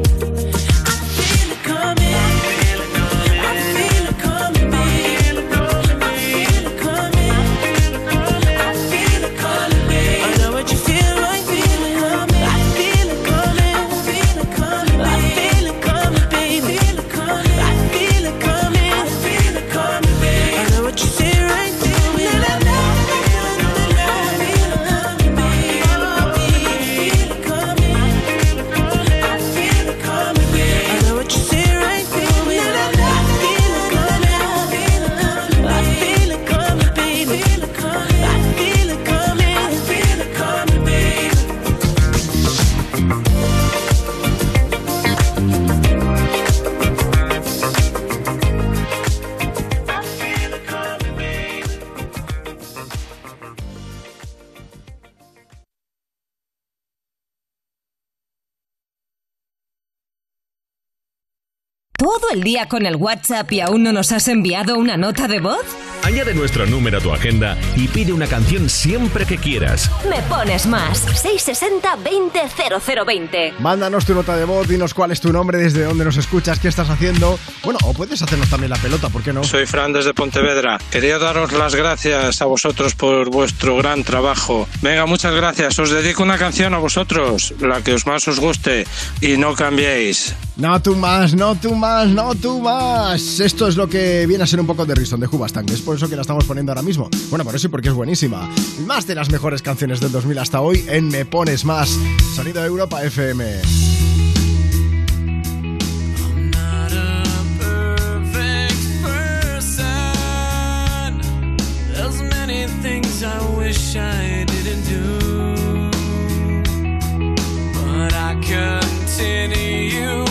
El día con el WhatsApp y aún no nos has enviado una nota de voz? Añade nuestro número a tu agenda y pide una canción siempre que quieras. Me pones más. 660 20 0020. Mándanos tu nota de voz, dinos cuál es tu nombre, desde dónde nos escuchas, qué estás haciendo. Bueno, o puedes hacernos también la pelota, ¿por qué no? Soy Fran desde Pontevedra. Quería daros las gracias a vosotros por vuestro gran trabajo. Venga, muchas gracias. Os dedico una canción a vosotros, la que os más os guste, y no cambiéis. No tú más, no tú más, no tú más. Esto es lo que viene a ser un poco de Rison de Hubastang. Es por eso que la estamos poniendo ahora mismo. Bueno, por eso y porque es buenísima. Más de las mejores canciones del 2000 hasta hoy en Me Pones Más. Sonido de Europa FM. Continue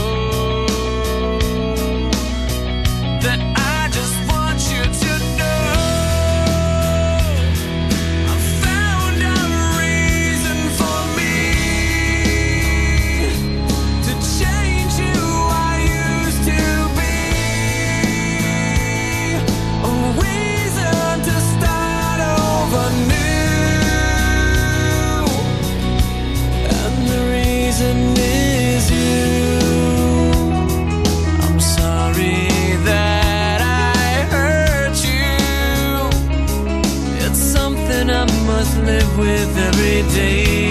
with every day.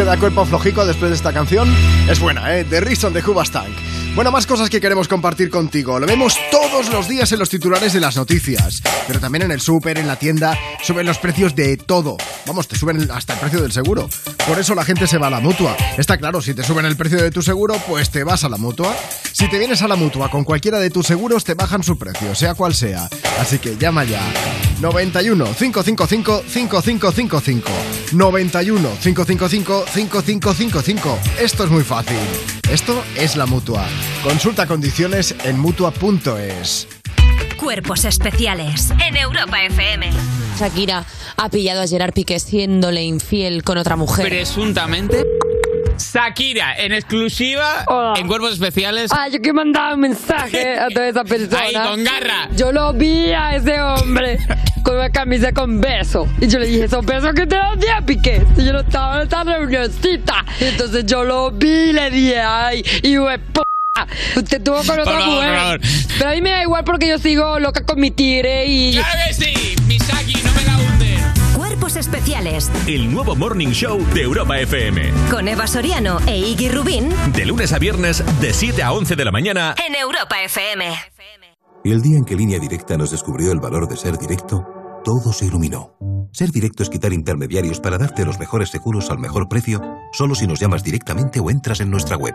queda cuerpo flojico después de esta canción? Es buena, ¿eh? The Reason de Hubastank. Bueno, más cosas que queremos compartir contigo. Lo vemos todos los días en los titulares de las noticias, pero también en el súper, en la tienda, suben los precios de todo. Vamos, te suben hasta el precio del seguro. Por eso la gente se va a la mutua. Está claro, si te suben el precio de tu seguro, pues te vas a la mutua. Si te vienes a la mutua con cualquiera de tus seguros, te bajan su precio, sea cual sea. Así que llama ya. 91 555 5555 91 555 5555 Esto es muy fácil. Esto es la mutua. Consulta condiciones en mutua.es. Cuerpos especiales en Europa FM. Shakira ha pillado a Gerard Piqué siéndole infiel con otra mujer. Presuntamente. Shakira, en exclusiva, en Cuerpos Especiales. Ah, yo que mandaba un mensaje a toda esa persona. Ahí, con garra. Yo lo vi a ese hombre con una camisa con beso. Y yo le dije, esos besos que te los di a Piqué. Y yo no estaba en esta reunioncita. Y entonces yo lo vi y le dije, ay, y de p Usted tuvo con otra favor, mujer. Pero a mí me da igual porque yo sigo loca con mi tigre y. ¡Claro que sí! Misaki, no me la hundes. Cuerpos especiales El nuevo Morning Show de Europa FM. con Eva Soriano e Iggy Rubín De lunes a viernes, de 7 a 11 de la mañana. en Europa FM. El día en que Línea Directa nos descubrió el valor de ser directo, todo se iluminó. Ser directo es quitar intermediarios para darte los mejores seguros al mejor precio, solo si nos llamas directamente o entras en nuestra web.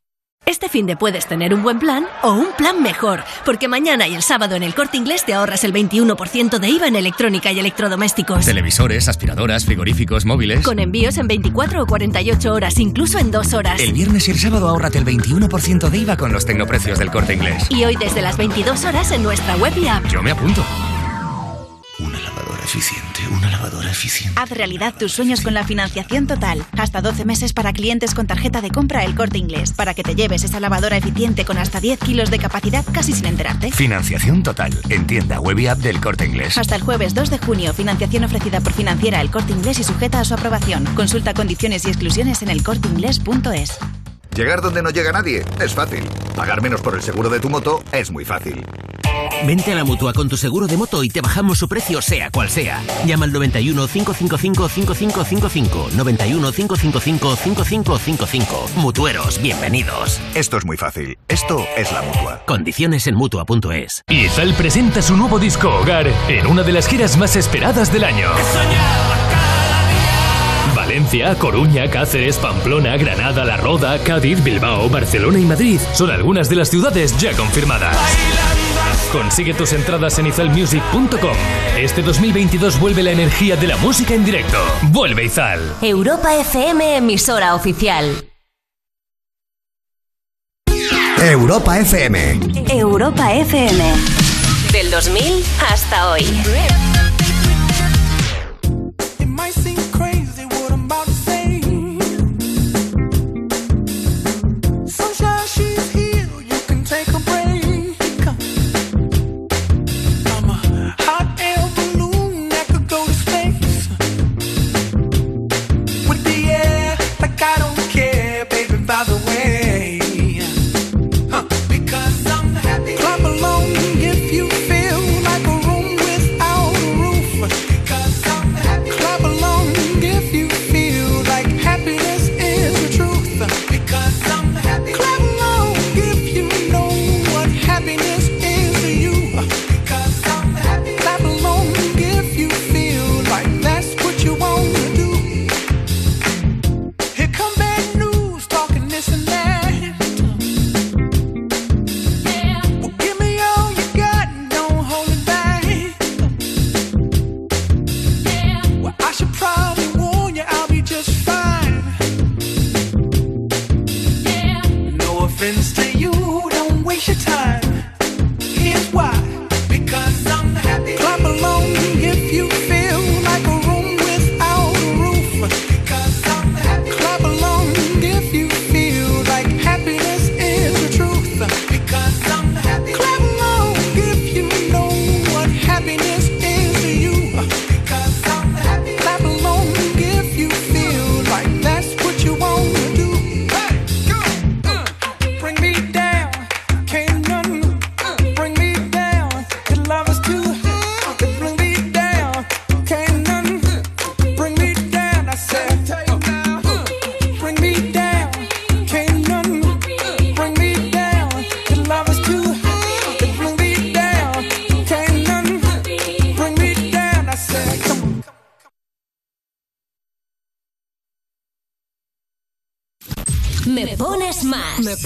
Este fin de puedes tener un buen plan o un plan mejor, porque mañana y el sábado en el Corte Inglés te ahorras el 21% de IVA en electrónica y electrodomésticos. Televisores, aspiradoras, frigoríficos, móviles. Con envíos en 24 o 48 horas, incluso en dos horas. El viernes y el sábado ahórrate el 21% de IVA con los tecnoprecios del corte inglés. Y hoy desde las 22 horas en nuestra web y app. Yo me apunto. Una lavadora eficiente, una lavadora eficiente. Haz realidad tus sueños con la financiación total. Hasta 12 meses para clientes con tarjeta de compra El Corte Inglés. Para que te lleves esa lavadora eficiente con hasta 10 kilos de capacidad casi sin enterarte. Financiación total. En tienda web y app del corte inglés. Hasta el jueves 2 de junio, financiación ofrecida por Financiera El Corte Inglés y sujeta a su aprobación. Consulta condiciones y exclusiones en elcorteinglés.es. Llegar donde no llega nadie es fácil. Pagar menos por el seguro de tu moto es muy fácil. Vente a la mutua con tu seguro de moto y te bajamos su precio, sea cual sea. Llama al 91 555 5555. 91 555 5555. Mutueros, bienvenidos. Esto es muy fácil. Esto es la mutua. Condiciones en mutua.es. Izal presenta su nuevo disco Hogar en una de las giras más esperadas del año. Valencia, Coruña, Cáceres, Pamplona, Granada, La Roda, Cádiz, Bilbao, Barcelona y Madrid son algunas de las ciudades ya confirmadas. Consigue tus entradas en izalmusic.com. Este 2022 vuelve la energía de la música en directo. Vuelve Izal. Europa FM, emisora oficial. Europa FM. Europa FM. Del 2000 hasta hoy. It might seem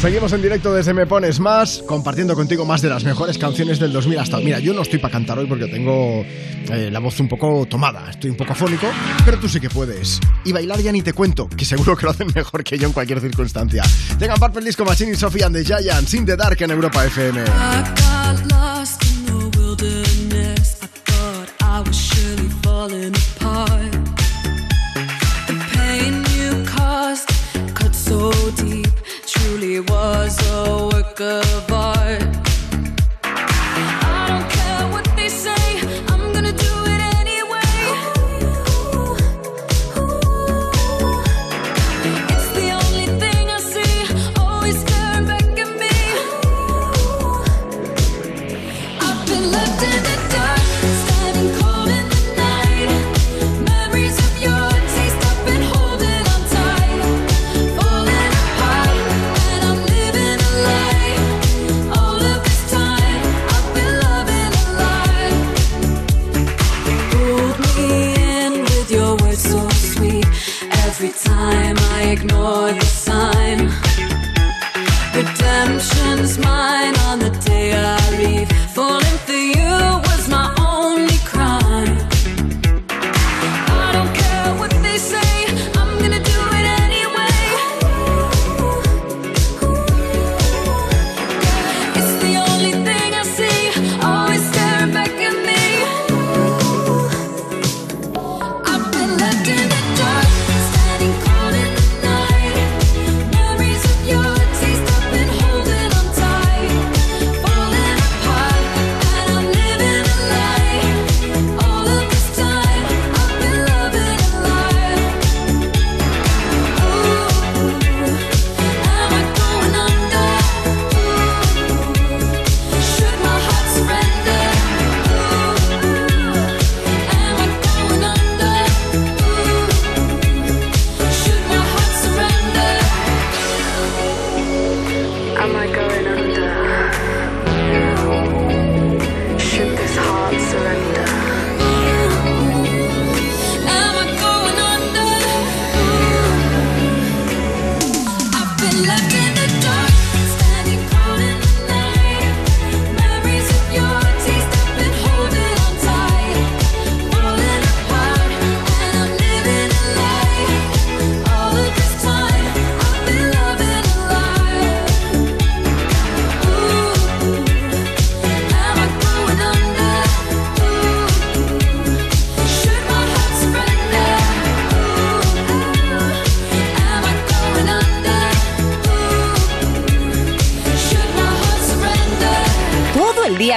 Seguimos en directo desde Me Pones Más, compartiendo contigo más de las mejores canciones del 2000 hasta. Mira, yo no estoy para cantar hoy porque tengo eh, la voz un poco tomada, estoy un poco afónico, pero tú sí que puedes. Y bailar ya ni te cuento, que seguro que lo hacen mejor que yo en cualquier circunstancia. Llegan Purple Disco Machine y Sophie and the Giants, in the Dark en Europa FM. so deep was a work of art.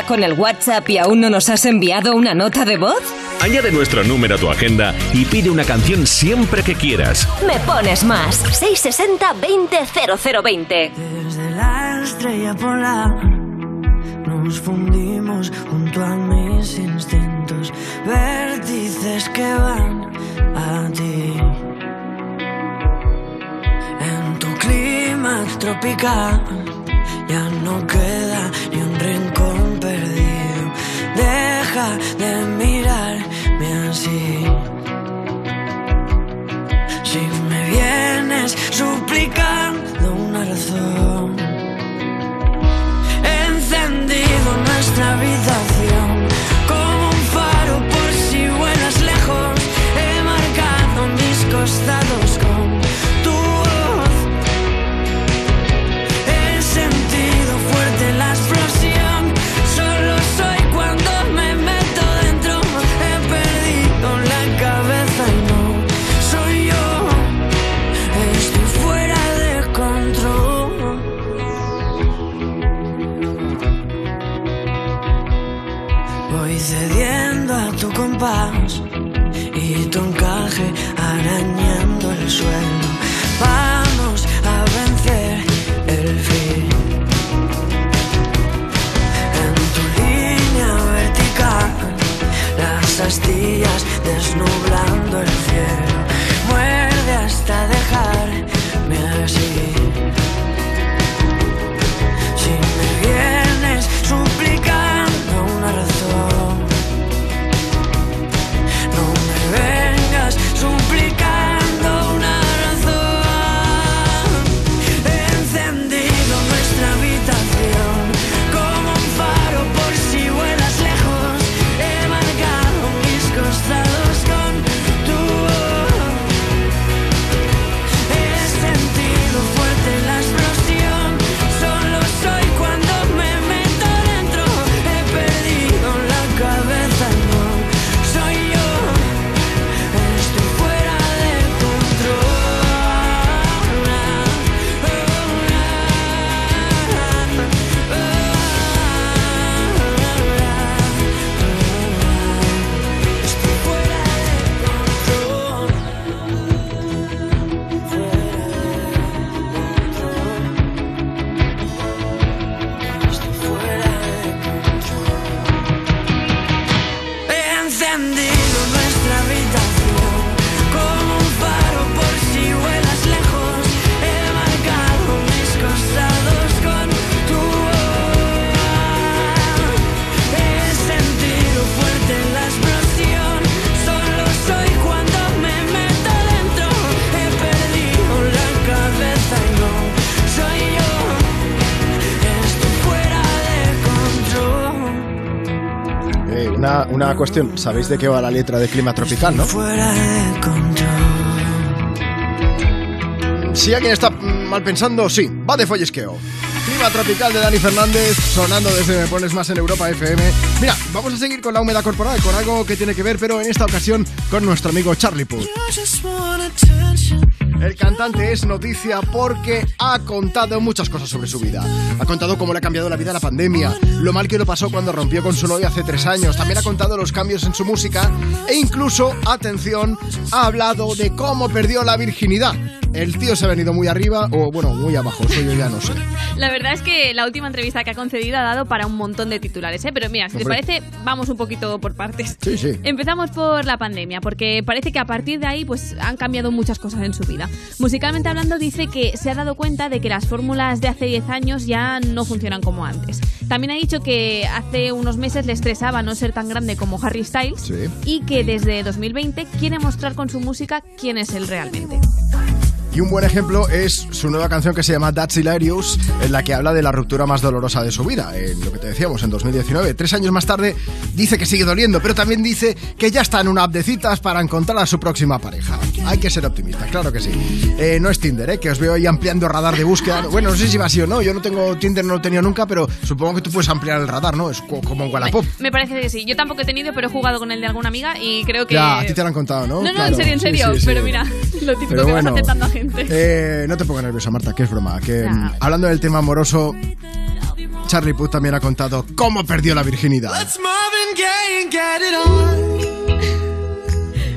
con el WhatsApp y aún no nos has enviado una nota de voz? Añade nuestro número a tu agenda y pide una canción siempre que quieras. Me pones más. 660-200020. Desde la estrella polar nos fundimos junto a mis instintos. Vértices que van a ti. En tu clima tropical de mirarme así. Si me vienes suplicando una razón, encendido nuestra vida. Cuestión, ¿sabéis de qué va la letra de Clima Tropical, no? Si alguien está mal pensando, sí, va de follesqueo. Clima tropical de Dani Fernández, sonando desde Me Pones Más en Europa FM. Mira, vamos a seguir con la humedad corporal, con algo que tiene que ver, pero en esta ocasión con nuestro amigo Charlie Puth. El cantante es noticia porque ha contado muchas cosas sobre su vida. Ha contado cómo le ha cambiado la vida la pandemia, lo mal que lo pasó cuando rompió con su novia hace tres años. También ha contado los cambios en su música e incluso, atención, ha hablado de cómo perdió la virginidad. El tío se ha venido muy arriba o, bueno, muy abajo, eso yo ya no sé. La verdad es que la última entrevista que ha concedido ha dado para un montón de titulares, ¿eh? Pero mira, si Hombre. te parece, vamos un poquito por partes. Sí, sí. Empezamos por la pandemia, porque parece que a partir de ahí pues han cambiado muchas cosas en su vida. Musicalmente hablando, dice que se ha dado cuenta de que las fórmulas de hace 10 años ya no funcionan como antes. También ha dicho que hace unos meses le estresaba no ser tan grande como Harry Styles Sí. y que desde 2020 quiere mostrar con su música quién es él realmente. Y un buen ejemplo es su nueva canción que se llama That's Hilarious, en la que habla de la ruptura más dolorosa de su vida, en lo que te decíamos, en 2019. Tres años más tarde dice que sigue doliendo, pero también dice que ya está en una app de citas para encontrar a su próxima pareja. Hay que ser optimista, claro que sí. Eh, no es Tinder, ¿eh? que os veo ahí ampliando radar de búsqueda. Bueno, no sé si va así o no, yo no tengo Tinder, no lo he tenido nunca, pero supongo que tú puedes ampliar el radar, ¿no? Es co- como en Wallapop. Me parece que sí. Yo tampoco he tenido, pero he jugado con el de alguna amiga y creo que... Ya, a ti te lo han contado, ¿no? No, no, Claro, en serio, en sí, serio. sí, sí. Pero mira, lo típico Pero que bueno. vas aceptando a gente. Eh, no te pongas nerviosa, Marta, que es broma. Que mm, hablando del tema amoroso, Charlie Puth también ha contado cómo perdió la virginidad. Let's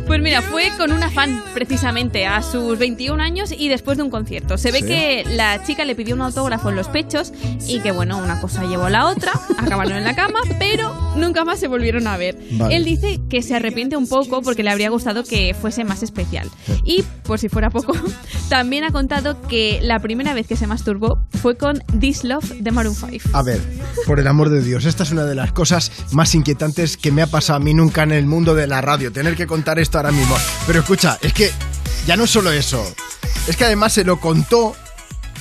Pues mira, fue con una fan precisamente a sus 21 años y después de un concierto. Se ve Sí. que la chica le pidió un autógrafo en los pechos y que bueno, una cosa llevó a la otra, acabaron en la cama, pero nunca más se volvieron a ver. Vale. Él dice que se arrepiente un poco porque le habría gustado que fuese más especial. Y por si fuera poco, también ha contado que la primera vez que se masturbó fue con This Love de Maroon 5. A ver, por el amor de Dios, esta es una de las cosas más inquietantes que me ha pasado a mí nunca en el mundo de la radio, tener que contar esto ahora mismo. Pero escucha, es que ya no es solo eso, es que además se lo contó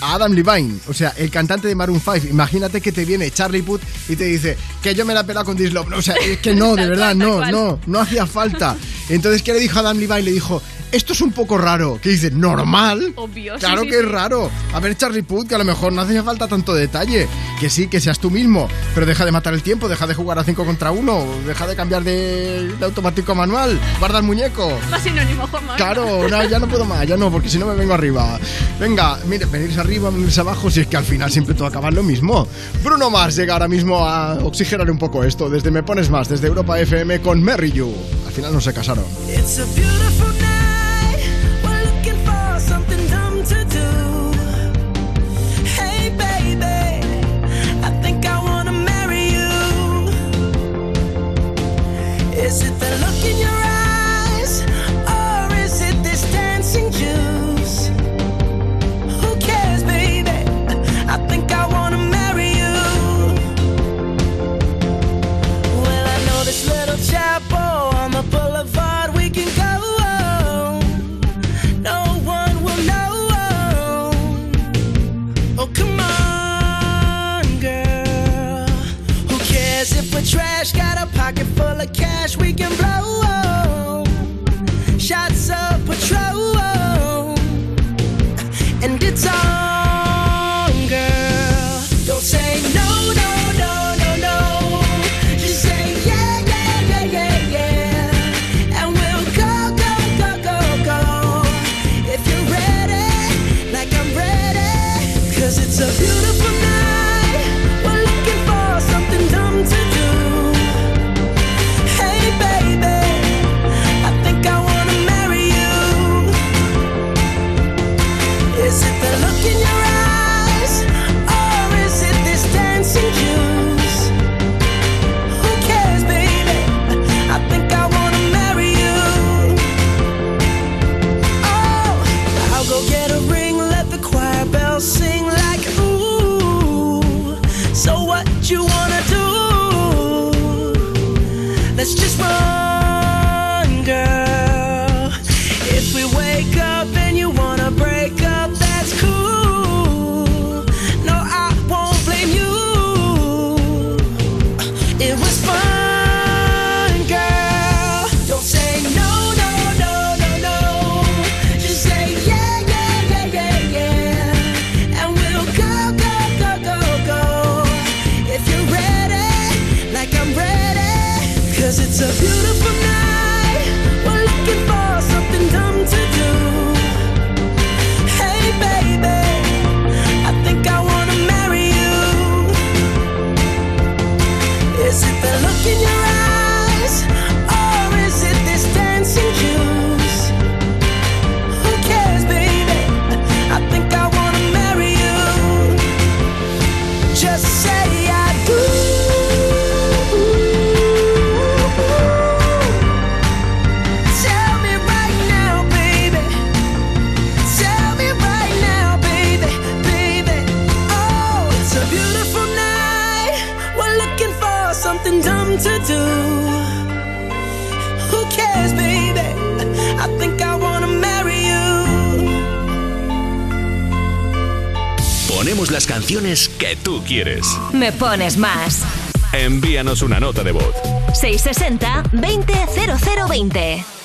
a Adam Levine, o sea, el cantante de Maroon 5. Imagínate que te viene Charlie Puth y te dice que yo me la he pelado con. No, O sea, es que no, de verdad, no, no, no hacía falta. Entonces, ¿qué le dijo a Adam Levine? Le dijo, esto es un poco raro. Que dice, ¿normal? Obvio, sí, Claro sí, que es sí. raro. A ver, Charlie Puth, que a lo mejor no hacía falta tanto detalle. Que sí, que seas tú mismo. Pero deja de matar el tiempo, deja de jugar a 5 contra 1, deja de cambiar de, de automático a manual. Guarda el muñeco. Más sinónimo, Juanma. Claro, no, ya no puedo más, ya no, porque si no me vengo arriba. Venga, mire, venirse arriba, venirse abajo, si es que al final siempre todo acaba en lo mismo. Bruno Mars llega ahora mismo a oxigenar un poco esto. Desde Me Pones Más, desde Europa FM con Merry You. Al final no se casaron. It's a dollar cash. something dumb to do. Who cares, baby? I think I wanna marry you. Ponemos las canciones que tú quieres. Me pones más. Envíanos una nota de voz. 660 200020.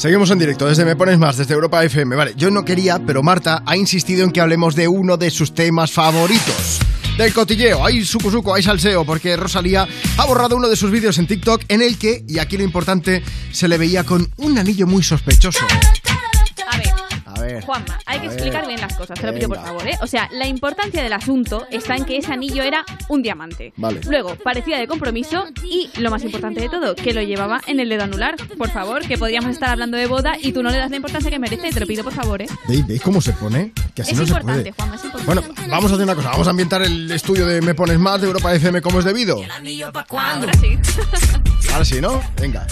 Seguimos en directo desde Me Pones Más, desde Europa FM. Vale, yo no quería, pero Marta ha insistido en que hablemos de uno de sus temas favoritos. Del cotilleo, hay suco suco, hay salseo, porque Rosalía ha borrado uno de sus vídeos en TikTok en el que, y aquí lo importante, se le veía con un anillo muy sospechoso hay que ver. explicar bien las cosas, te lo pido por favor, ¿eh? O sea, la importancia del asunto está en que ese anillo era un diamante. Vale. Luego, parecía de compromiso y, lo más importante de todo, que lo llevaba en el dedo anular. Por favor, que podríamos estar hablando de boda y tú no le das la importancia que merece, te lo pido por favor, ¿eh? ¿Veis, veis cómo se pone? Que así es no se importante, puede. Juanma, es importante. Bueno, vamos a hacer una cosa. Vamos a ambientar el estudio de Me Pones Más de Europa FM como es debido. Ahora sí. Ahora sí, ¿no? Venga.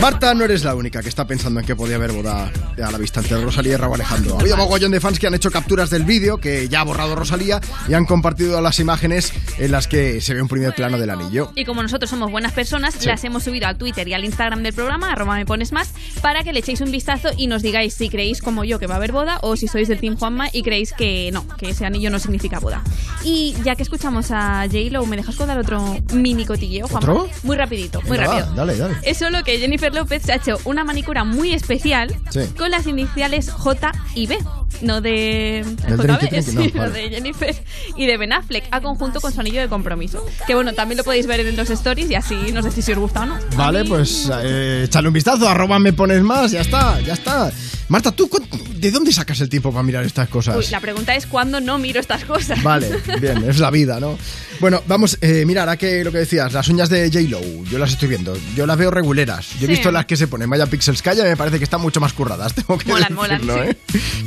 Marta, no eres la única que está pensando en que podía haber boda a la vista entre Rosalía y Raúl Alejandro. Ha habido mogollón de fans que han hecho capturas del vídeo que ya ha borrado Rosalía y han compartido las imágenes en las que se ve un primer plano del anillo. Y como nosotros somos buenas personas, Sí. las hemos subido al Twitter y al Instagram del programa, arroba me pones más, para que le echéis un vistazo y nos digáis si creéis como yo que va a haber boda o si sois del Team Juanma y creéis que no, que ese anillo no significa boda. Y ya que escuchamos a J-Lo, ¿me dejas contar otro mini cotilleo, Juanma? ¿Otro? Muy rapidito, muy Venga, va, rápido. dale, dale. Es solo que Jennifer López se ha hecho una manicura muy especial Sí. con las iniciales J y B. No de JB, Trinity Trinity, sí, no, no vale. de Jennifer y de Ben Affleck a conjunto con su anillo de compromiso. Que bueno, también lo podéis ver en los stories y así nos decís si os gusta o no. Vale, pues eh, échale un vistazo, arroba me pones más, ya está, ya está. Marta, ¿tú de dónde sacas el tiempo para mirar estas cosas? Uy, la pregunta es cuándo no miro estas cosas. Vale, bien, es la vida, ¿no? Bueno, vamos, eh, mira, ahora que lo que decías, las uñas de J-Lo, yo las estoy viendo, yo las veo reguleras. Yo he Sí. visto las que se ponen Maya Pixels Calla y me parece que están mucho más curradas, tengo que Molan, decirlo, molan, ¿eh?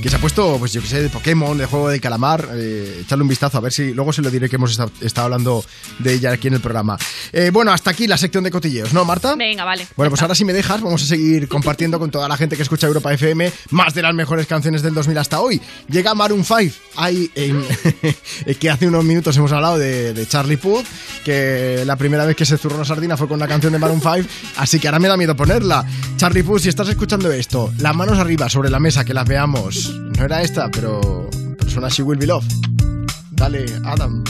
Que se ha puesto, pues yo que sé, de Pokémon, de juego de calamar, eh, echarle un vistazo, a ver si luego se lo diré que hemos esta- estado hablando de ella aquí en el programa. Eh, bueno, hasta aquí la sección de cotilleos, ¿no, Marta? Venga, vale. Bueno, pues ahora si me dejas, vamos a seguir compartiendo con toda la gente que escucha Europa FM más de las mejores canciones del 2000 hasta hoy. Llega Maroon 5, hay en- que hace unos minutos hemos hablado de, de Charlie Puth, que la primera vez que se zurró una sardina fue con una canción de Maroon 5, así que ahora me da miedo ponerla. Charlie Puth, si estás escuchando esto, las manos arriba sobre la mesa, que las veamos. No era esta, pero, pero suena She Will Be Love. Dale, Adam.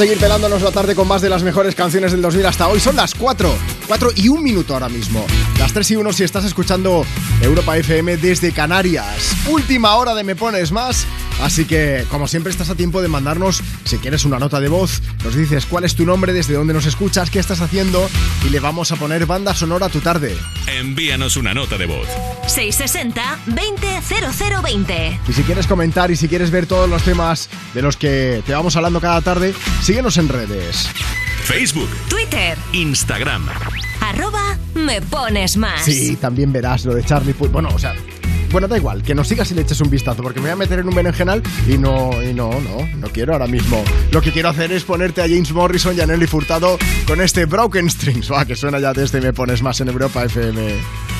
Seguir pelándonos la tarde con más de las mejores canciones del 2000 hasta hoy. Son las 4, 4 y un minuto ahora mismo. Las 3 y 1 si estás escuchando Europa FM desde Canarias. Última hora de Me Pones Más Así que, como siempre, estás a tiempo de mandarnos, si quieres, una nota de voz. Nos dices cuál es tu nombre, desde dónde nos escuchas, qué estás haciendo y le vamos a poner banda sonora a tu tarde. Envíanos una nota de voz. 660-200020. Y si quieres comentar y si quieres ver todos los temas de los que te vamos hablando cada tarde, síguenos en redes. Facebook, Twitter, Instagram. arroba me pones más. Sí, también verás lo de Charlie Puth. Bueno, o sea, bueno, da igual, que nos sigas y le eches un vistazo, porque me voy a meter en un berenjenal y no, y no, no, no quiero ahora mismo. Lo que quiero hacer es ponerte a James Morrison y a Nelly Furtado con este Broken Strings, va, que suena ya desde Me Pones Más en Europa FM.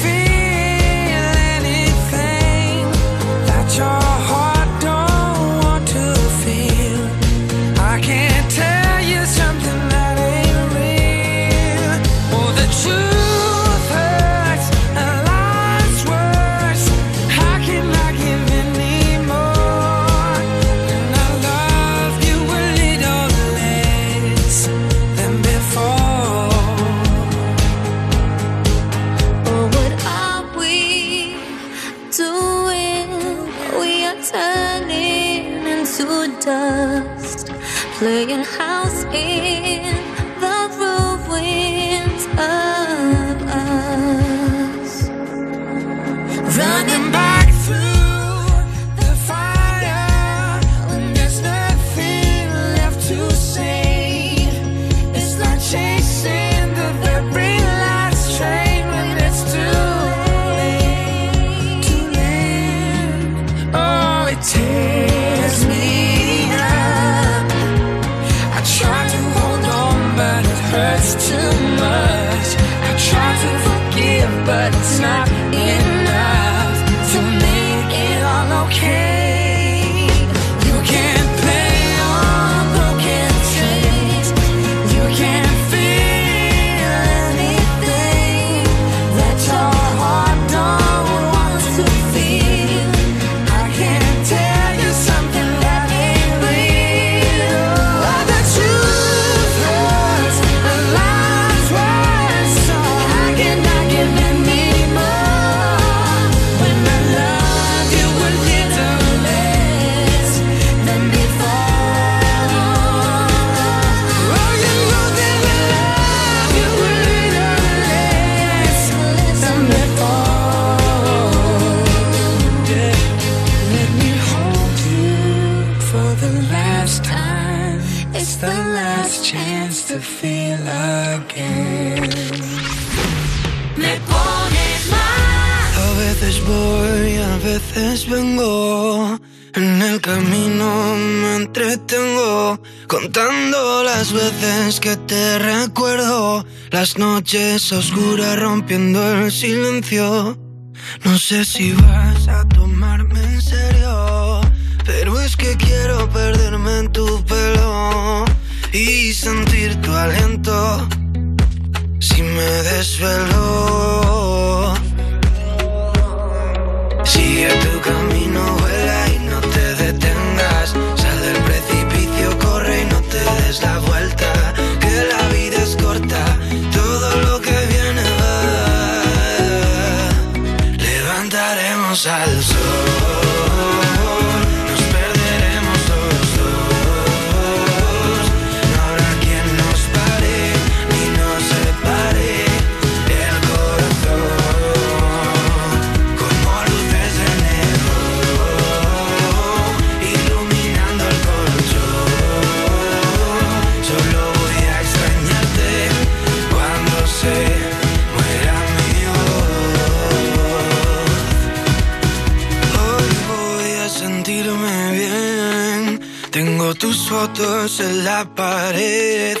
oscuras rompiendo el silencio. No sé si vas a tomarme la pared.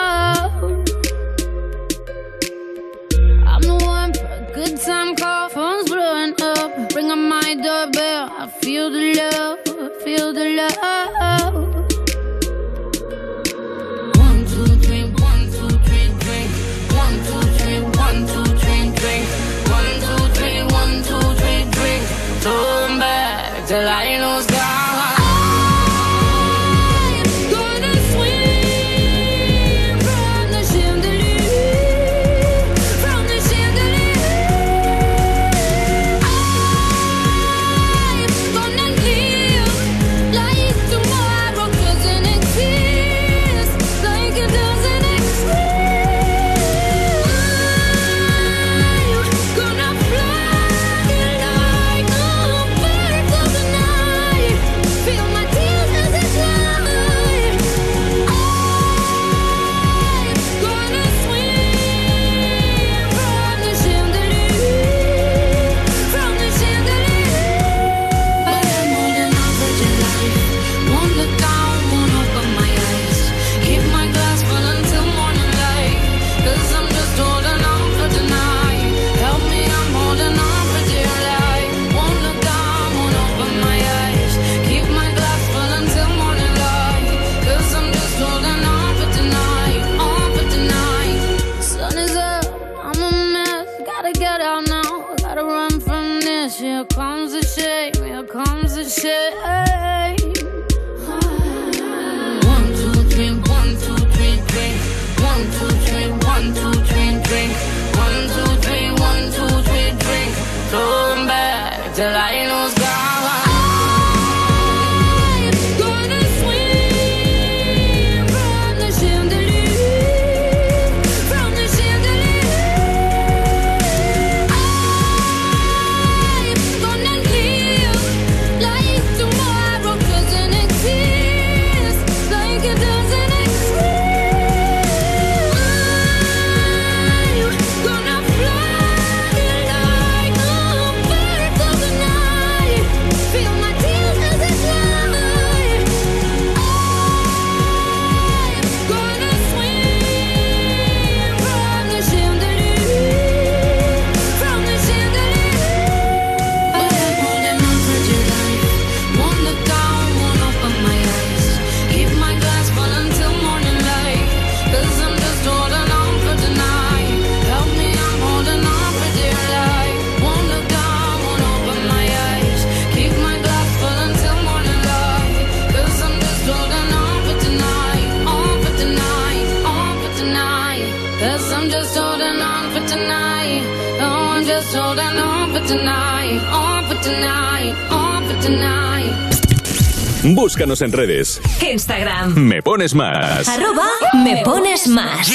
Búscanos en redes. Instagram. Me pones más. Arroba me pones más.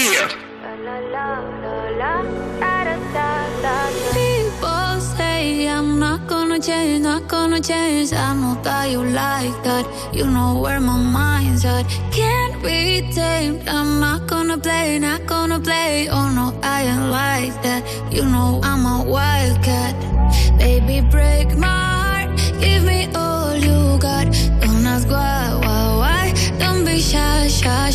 People say I'm not gonna change, not gonna change. I know that you like that. You know where my mind's at. Can't be tamed. I'm not gonna play, not gonna play. Oh no, I ain't like that. You know I'm a wildcat.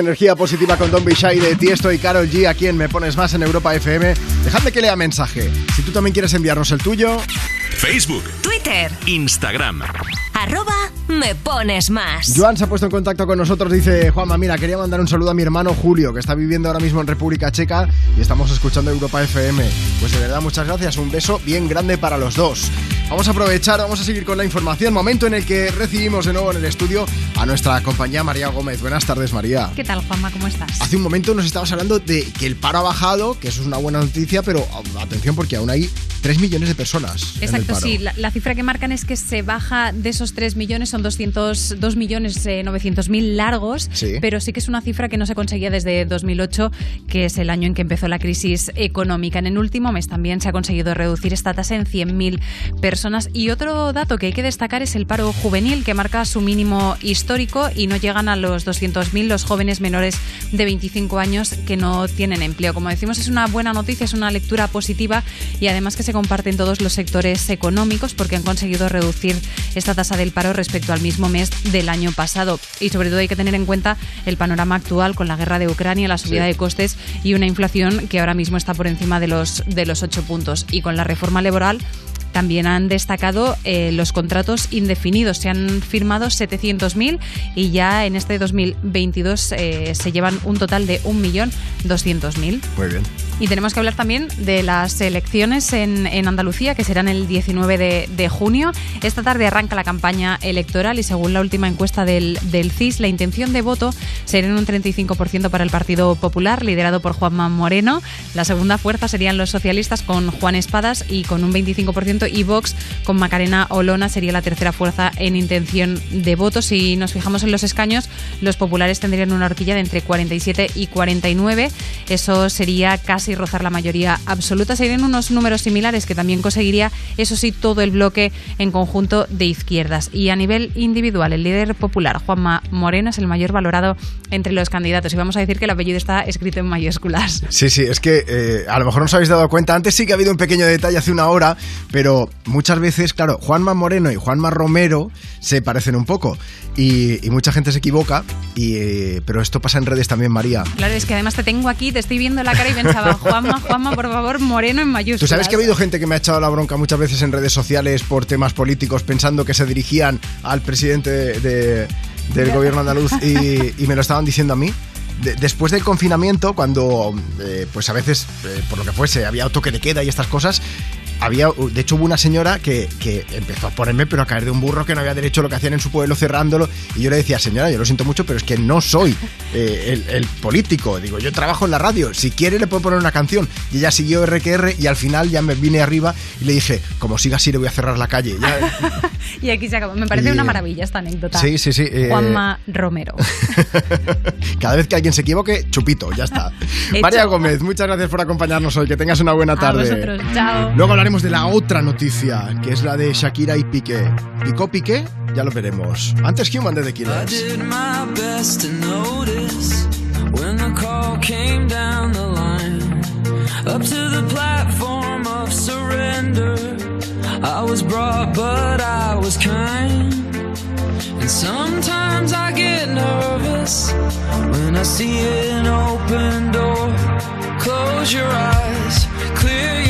De energía positiva con Don Bishai de Tiesto y Carol G, a quien me pones más en Europa FM. Dejadme que lea mensaje. Si tú también quieres enviarnos el tuyo, Facebook, Twitter. Instagram. Arroba me pones más. Joan se ha puesto en contacto con nosotros, dice Juanma, mira, quería mandar un saludo a mi hermano Julio, que está viviendo ahora mismo en República Checa y estamos escuchando Europa FM. Pues de verdad, muchas gracias, un beso bien grande para los dos. Vamos a aprovechar, vamos a seguir con la información, momento en el que recibimos de nuevo en el estudio a nuestra compañía María Gómez. Buenas tardes, María. ¿Qué tal, Juanma? ¿Cómo estás? Hace un momento nos estabas hablando de que el paro ha bajado, que eso es una buena noticia, pero atención porque aún hay 3 millones de personas. Exacto, sí. La, la cifra que marcan es que se baja de esos 3 millones, son 200, 2 millones eh, 900 mil largos, Sí. pero sí que es una cifra que no se conseguía desde 2008, que es el año en que empezó la crisis económica. En el último mes también se ha conseguido reducir esta tasa en 100.000 personas. Y otro dato que hay que destacar es el paro juvenil, que marca su mínimo histórico y no llegan a los 200.000 los jóvenes menores de 25 años que no tienen empleo. Como decimos, es una buena noticia, es una lectura positiva y además que se comparte en todos los sectores económicos porque han conseguido reducir esta tasa del paro respecto al mismo mes del año pasado. Y sobre todo hay que tener en cuenta el panorama actual con la guerra de Ucrania, la subida Sí. de costes y una inflación que ahora mismo está por encima de los, de los 8 puntos. Y con la reforma laboral también han destacado eh, los contratos indefinidos. Se han firmado 700.000 y ya en este 2022 eh, se llevan un total de 1.200.000. Muy bien. Y tenemos que hablar también de las elecciones en, en Andalucía, que serán el 19 de, de junio. Esta tarde arranca la campaña electoral y según la última encuesta del, del CIS, la intención de voto sería en un 35% para el Partido Popular, liderado por Juanma Moreno. La segunda fuerza serían los socialistas con Juan Espadas y con un 25% y Vox con Macarena Olona sería la tercera fuerza en intención de voto. Si nos fijamos en los escaños, los populares tendrían una horquilla de entre 47 y 49. Eso sería casi rozar la mayoría absoluta. Serían unos números similares que también conseguiría, eso sí, todo el bloque en conjunto de izquierdas. Y a nivel individual, el líder popular, Juanma Moreno, es el mayor valorado entre los candidatos. Y vamos a decir que el apellido está escrito en mayúsculas. Sí, sí, es que eh, a lo mejor no os habéis dado cuenta. Antes sí que ha habido un pequeño detalle hace una hora, pero pero muchas veces, claro, Juanma Moreno y Juanma Romero se parecen un poco y, y mucha gente se equivoca, y, eh, pero esto pasa en redes también, María. Claro, es que además te tengo aquí, te estoy viendo la cara y pensaba, Juanma, Juanma, por favor, moreno en mayúsculas. ¿Tú sabes que ha habido gente que me ha echado la bronca muchas veces en redes sociales por temas políticos pensando que se dirigían al presidente de- de- del gobierno andaluz y, y me lo estaban diciendo a mí? De- después del confinamiento, cuando eh, pues a veces, eh, por lo que fuese, había toque de queda y estas cosas, había, de hecho hubo una señora que, que empezó a ponerme pero a caer de un burro que no había derecho a lo que hacían en su pueblo cerrándolo y yo le decía, señora, yo lo siento mucho, pero es que no soy eh, el, el político, digo, yo trabajo en la radio, si quiere le puedo poner una canción y ella siguió RQR y al final ya me vine arriba y le dije, como siga así le voy a cerrar la calle. Ya- Y aquí se acabó. Me parece Y- una maravilla esta anécdota. Sí, sí, sí, eh, Juanma Romero. cada vez que alguien se equivoque, chupito, ya está. María Gómez, muchas gracias por acompañarnos hoy, que tengas una buena A tarde. vosotros. Chao. Luego hablaremos de la otra noticia, que es la de Shakira y Piqué. ¿Picó Piqué? Ya lo veremos. Antes Human de The Killers. I was brought, but I was kind. And sometimes I get nervous when I see an open door. Close your eyes, clear your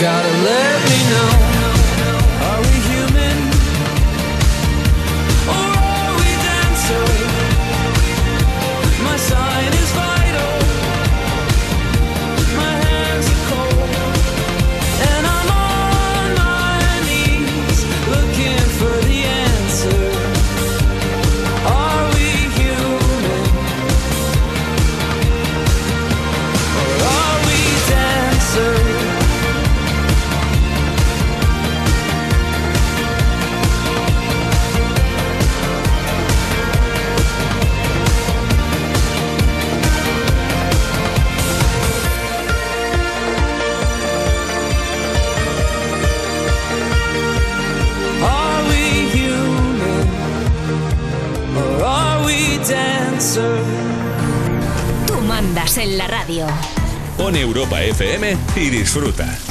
Gotta let me know. Y disfruta.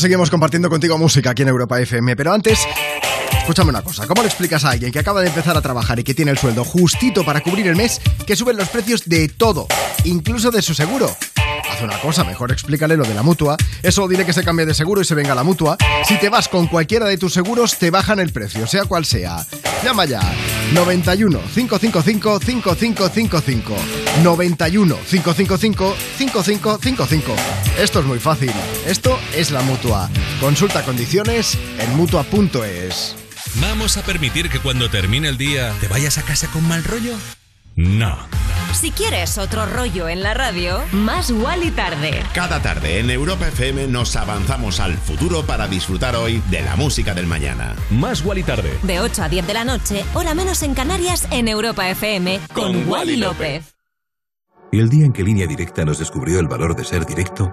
Seguimos compartiendo contigo música aquí en Europa FM, pero antes, escúchame una cosa, ¿cómo le explicas a alguien que acaba de empezar a trabajar y que tiene el sueldo justito para cubrir el mes que suben los precios de todo, incluso de su seguro? Haz una cosa, mejor explícale lo de la mutua. Eso dile que se cambie de seguro y se venga a la mutua. Si te vas con cualquiera de tus seguros, te bajan el precio, sea cual sea. Llama ya. 91 555 5555. 91 555 5555. Esto es muy fácil. Esto es la mutua. Consulta condiciones en mutua.es. ¿Vamos a permitir que cuando termine el día te vayas a casa con mal rollo? No. Si quieres otro rollo en la radio, más y tarde. Cada tarde en Europa FM nos avanzamos al futuro para disfrutar hoy de la música del mañana. Más y tarde. De 8 a 10 de la noche, hora menos en Canarias, en Europa FM, con, Wally López. Y el día en que Línea Directa nos descubrió el valor de ser directo,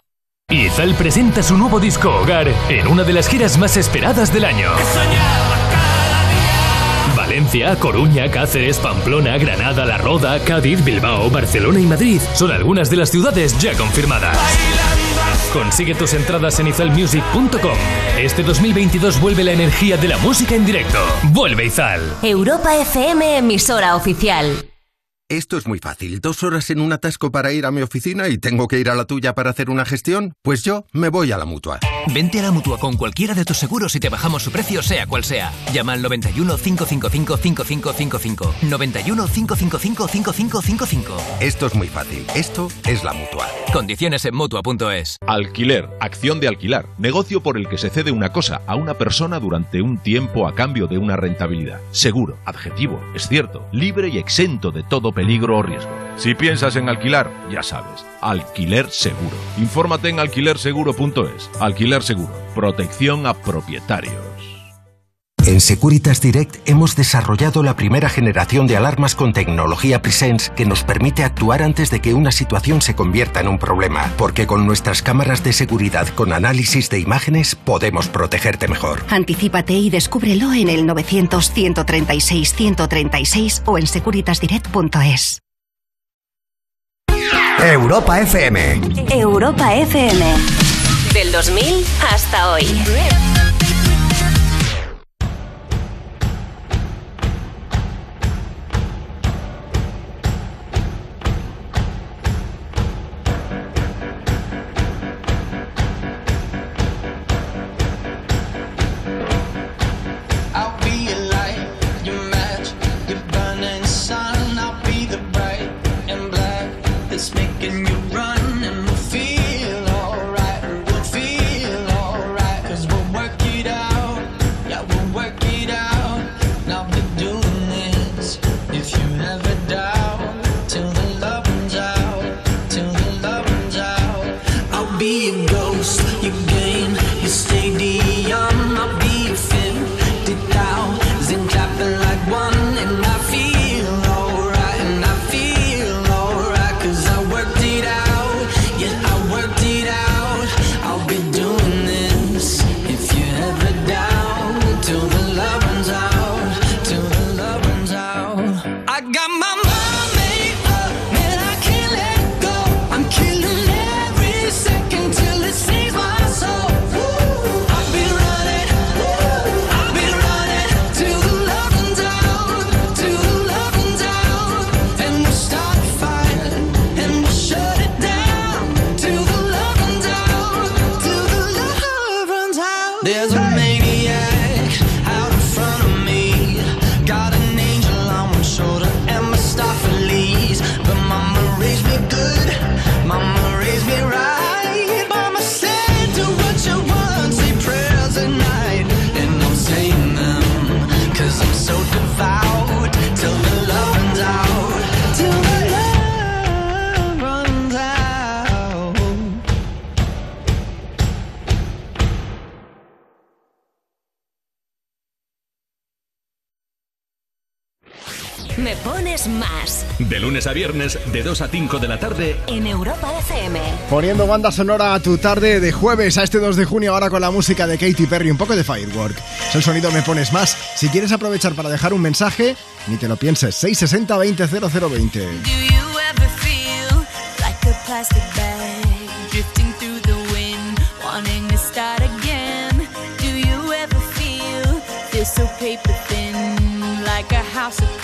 Izal presenta su nuevo disco Hogar en una de las giras más esperadas del año. Valencia, Coruña, Cáceres, Pamplona, Granada, La Roda, Cádiz, Bilbao, Barcelona y Madrid son algunas de las ciudades ya confirmadas. Consigue tus entradas en izalmusic.com. Este 2022 vuelve la energía de la música en directo. Vuelve Izal. Europa FM, emisora oficial. Esto es muy fácil. ¿Dos horas en un atasco para ir a mi oficina y tengo que ir a la tuya para hacer una gestión? Pues yo me voy a la mutua. Vente a la mutua con cualquiera de tus seguros y te bajamos su precio, sea cual sea. Llama al 91 555 5555. 91 555 5555. Esto es muy fácil. Esto es la mutua. Condiciones en mutua.es. Alquiler, acción de alquilar, negocio por el que se cede una cosa a una persona durante un tiempo a cambio de una rentabilidad. Seguro, adjetivo, es cierto, libre y exento de todo peligro o riesgo. Si piensas en alquilar, ya sabes, alquiler seguro. Infórmate en alquilerseguro.es. Alquiler seguro, protección a propietarios. En Securitas Direct hemos desarrollado la primera generación de alarmas con tecnología Presence que nos permite actuar antes de que una situación se convierta en un problema, porque con nuestras cámaras de seguridad con análisis de imágenes podemos protegerte mejor. Anticípate y descúbrelo en el 900-136-136 o en securitasdirect.es. Europa FM. Europa FM. Del 2000 hasta hoy. Lunes a viernes, de 2 a 5 de la tarde, en Europa FM. Poniendo banda sonora a tu tarde de jueves a este 2 de junio ahora con la música de Katy Perry, un poco de Firework. Es el sonido Me Pones Más. Si quieres aprovechar para dejar un mensaje, ni te lo pienses, 660 20 0020. Do you ever feel like a plastic bag drifting through the wind, wanting to start again? Do you ever feel this so paper thin, like a house of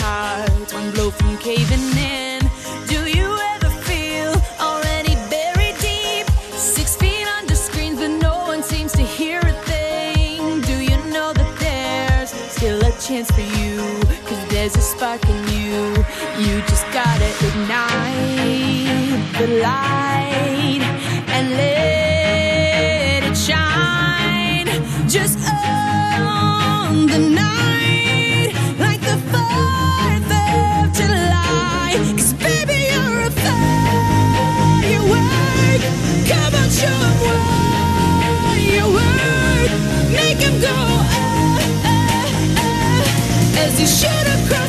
from caving in? Do you ever feel already buried deep, six feet under screens, but no one seems to hear a thing? Do you know that there's still a chance for you? Cause there's a spark in you. You just gotta ignite the light Come on, show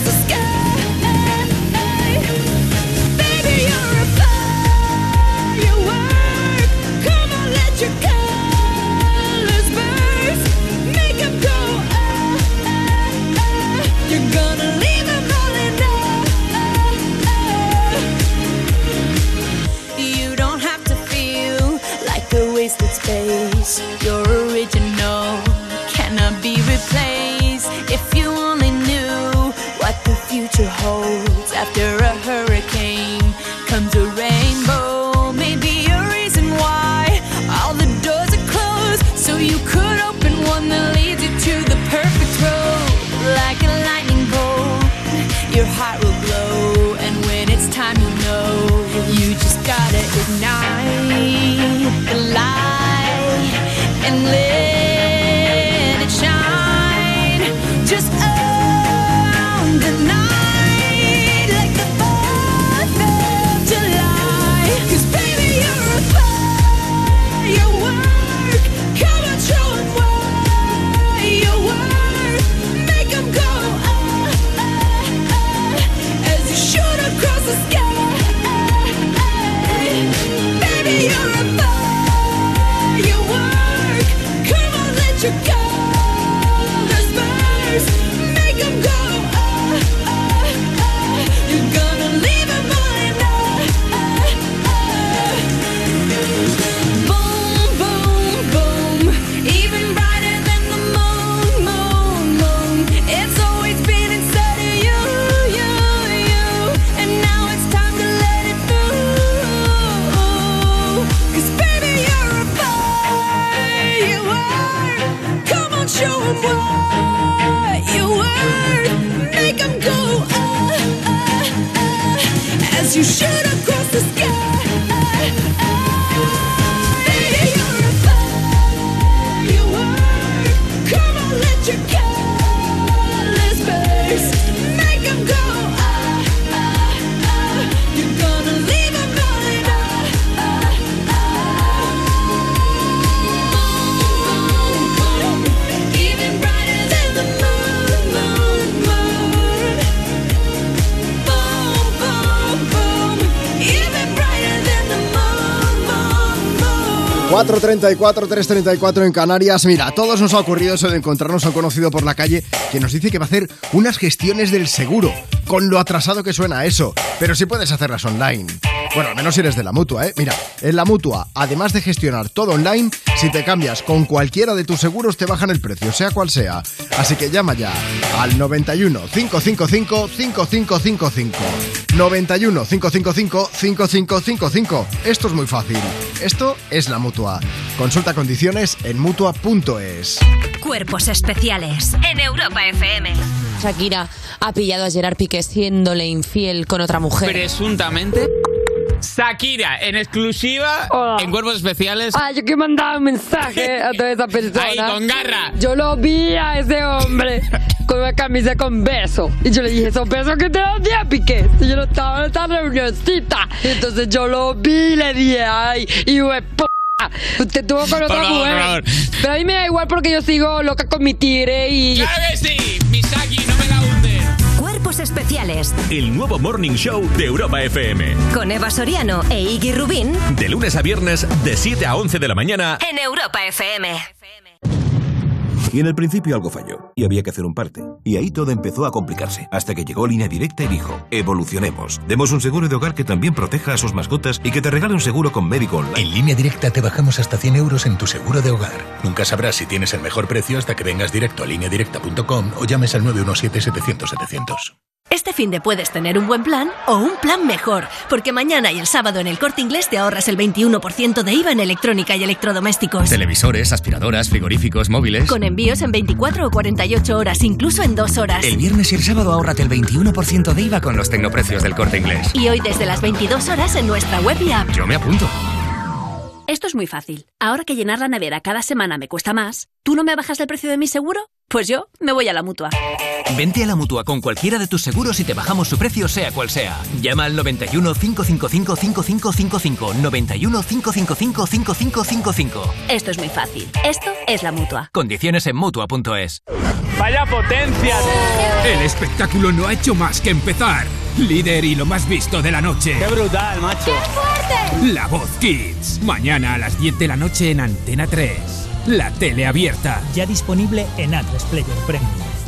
hold 434, 334 en Canarias. Mira, a todos nos ha ocurrido eso de encontrarnos a un conocido por la calle que nos dice que va a hacer unas gestiones del seguro. Con lo atrasado que suena eso. Pero si puedes hacerlas online. Bueno, al menos si eres de la mutua, ¿eh? Mira, en la mutua, además de gestionar todo online, si te cambias con cualquiera de tus seguros, te bajan el precio, sea cual sea. Así que llama ya al 91 555 5555. 91 555 5555. Esto es muy fácil. Esto es la mutua. Consulta condiciones en mutua.es. Cuerpos especiales en Europa FM. Shakira ha pillado a Gerard Piqué siéndole infiel con otra mujer. Presuntamente. Shakira, en exclusiva, en Cuerpos Especiales. Ah, yo que mandaba un mensaje a toda esa persona. Ahí, con garra. Yo lo vi a ese hombre con una camisa con beso. Y yo le dije, esos besos que te los di a Piqué. Y yo no estaba en esta reunioncita. Entonces yo lo vi y le dije, ay, y p***. Usted tuvo con otra favor, mujer. Pero a mí me da igual porque yo sigo loca con mi tigre y. ¡Claro que sí! Misaki, no me la especiales El nuevo Morning Show de Europa FM. con Eva Soriano e Iggy Rubín De lunes a viernes, de 7 a 11 de la mañana. en Europa FM. Y en el principio algo falló, y había que hacer un parte. Y ahí todo empezó a complicarse, hasta que llegó Línea Directa y dijo, evolucionemos. Demos un seguro de hogar que también proteja a sus mascotas y que te regale un seguro con médico online. En línea directa te bajamos hasta 100 euros en tu seguro de hogar. Nunca sabrás si tienes el mejor precio hasta que vengas directo a lineadirecta.com o llames al 917-700-700. Este fin de puedes tener un buen plan o un plan mejor, porque mañana y el sábado en el Corte Inglés te ahorras el 21% de IVA en electrónica y electrodomésticos. Televisores, aspiradoras, frigoríficos, móviles. Con envíos en 24 o 48 horas, incluso en 2 horas. El viernes y el sábado ahórrate el 21% de IVA con los tecnoprecios del corte inglés. Y hoy desde las 22 horas en nuestra web y app. Yo me apunto. Esto es muy fácil. Ahora que llenar la nevera cada semana me cuesta más, ¿tú no me bajas el precio de mi seguro? Pues yo me voy a la mutua. Vente a la mutua con cualquiera de tus seguros y te bajamos su precio, sea cual sea. Llama al 91 555 5555. 91 555 5555. Esto es muy fácil. Esto es la mutua. Condiciones en mutua.es. ¡Vaya potencia! El espectáculo no ha hecho más que empezar. Líder y lo más visto de la noche. ¡Qué brutal, macho! La Voz Kids. Mañana a las 10 de la noche en Antena 3. La tele abierta. Ya disponible en Atlas Player Premium.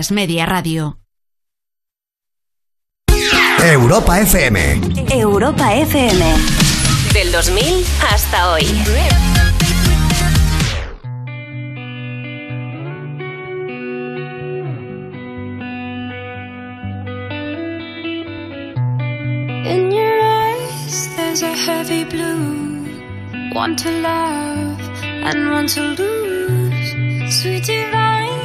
A3 Media Radio. Europa FM. Europa FM. Del 2000 hasta hoy. In your eyes, there's a heavy blue. One to love and one to lose. Sweet divine,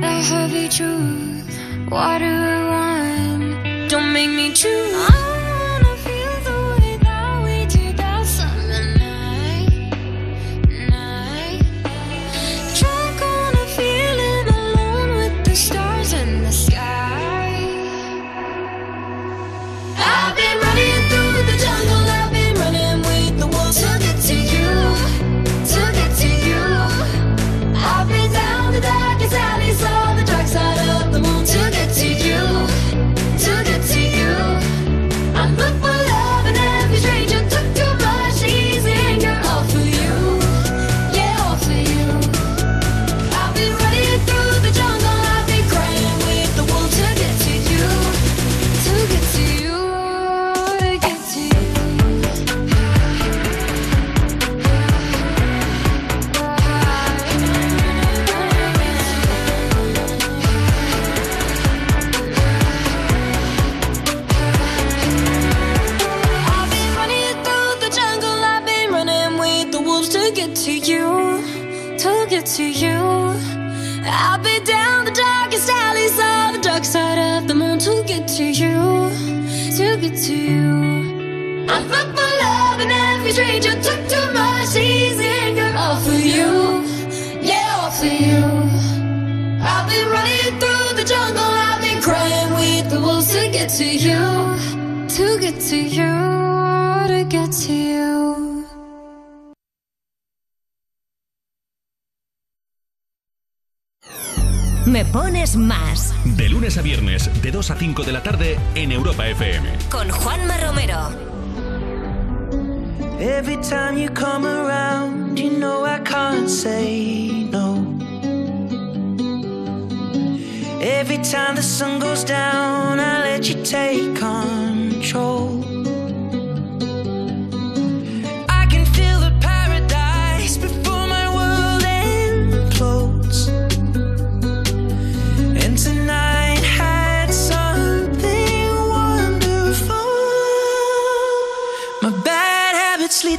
the heavy truth. Water or wine, don't make me choose. to you. I felt my love and every stranger took too much. my season. All for you, yeah, all for you. I've been running through the jungle, I've been crying with the wolves to get to you, to get to you, to get to you. Me pones más lunes a viernes, de 2 a 5 de la tarde, en Europa FM. Con Juanma Romero. Every time you come around, you know I can't say no. Every time the sun goes down, I let you take control.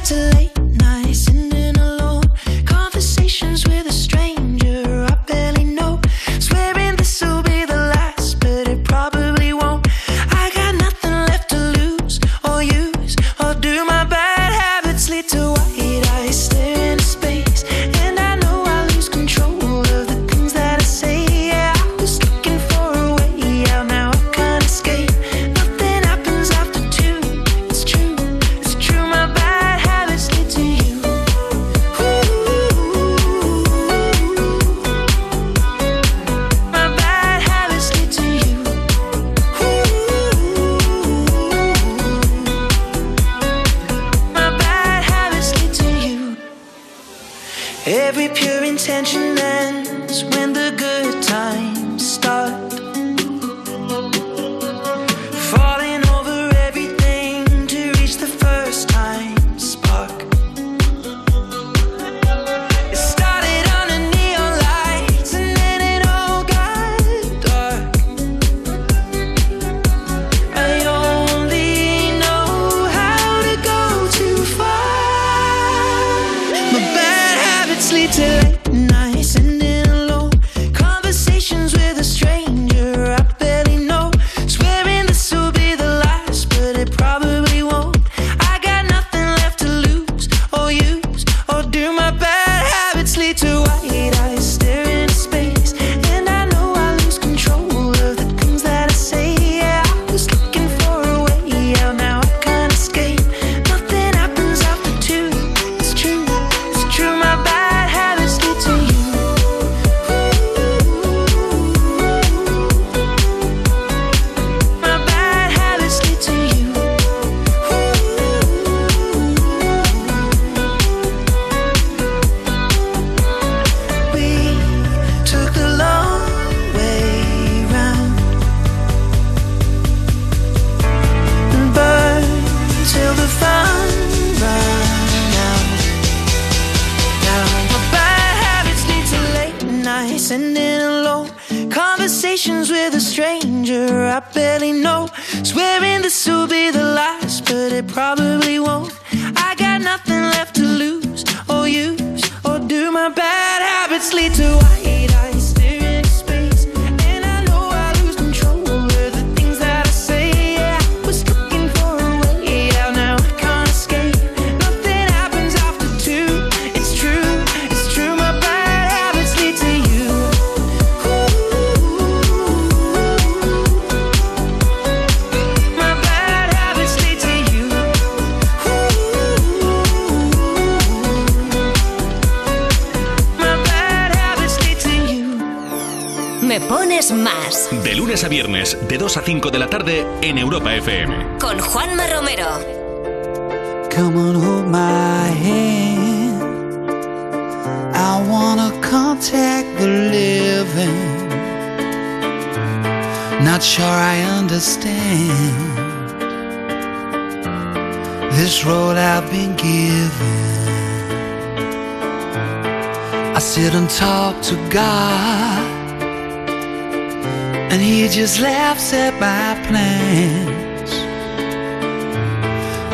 congratulations. Mañanas. De lunes a viernes, de 2 a 5 de la tarde en Europa FM. Con Juanma Romero. Come on, hold my hand. I wanna contact the living. Not sure I understand. This road I've been given. I sit and talk to God. And he just laughs at my plans.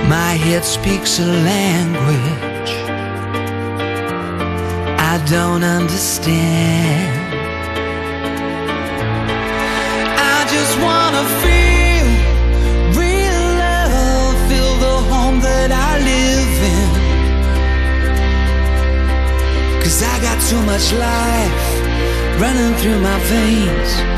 My head speaks a language I don't understand. I just wanna feel real love, feel the home that I live in. Cause I got too much life running through my veins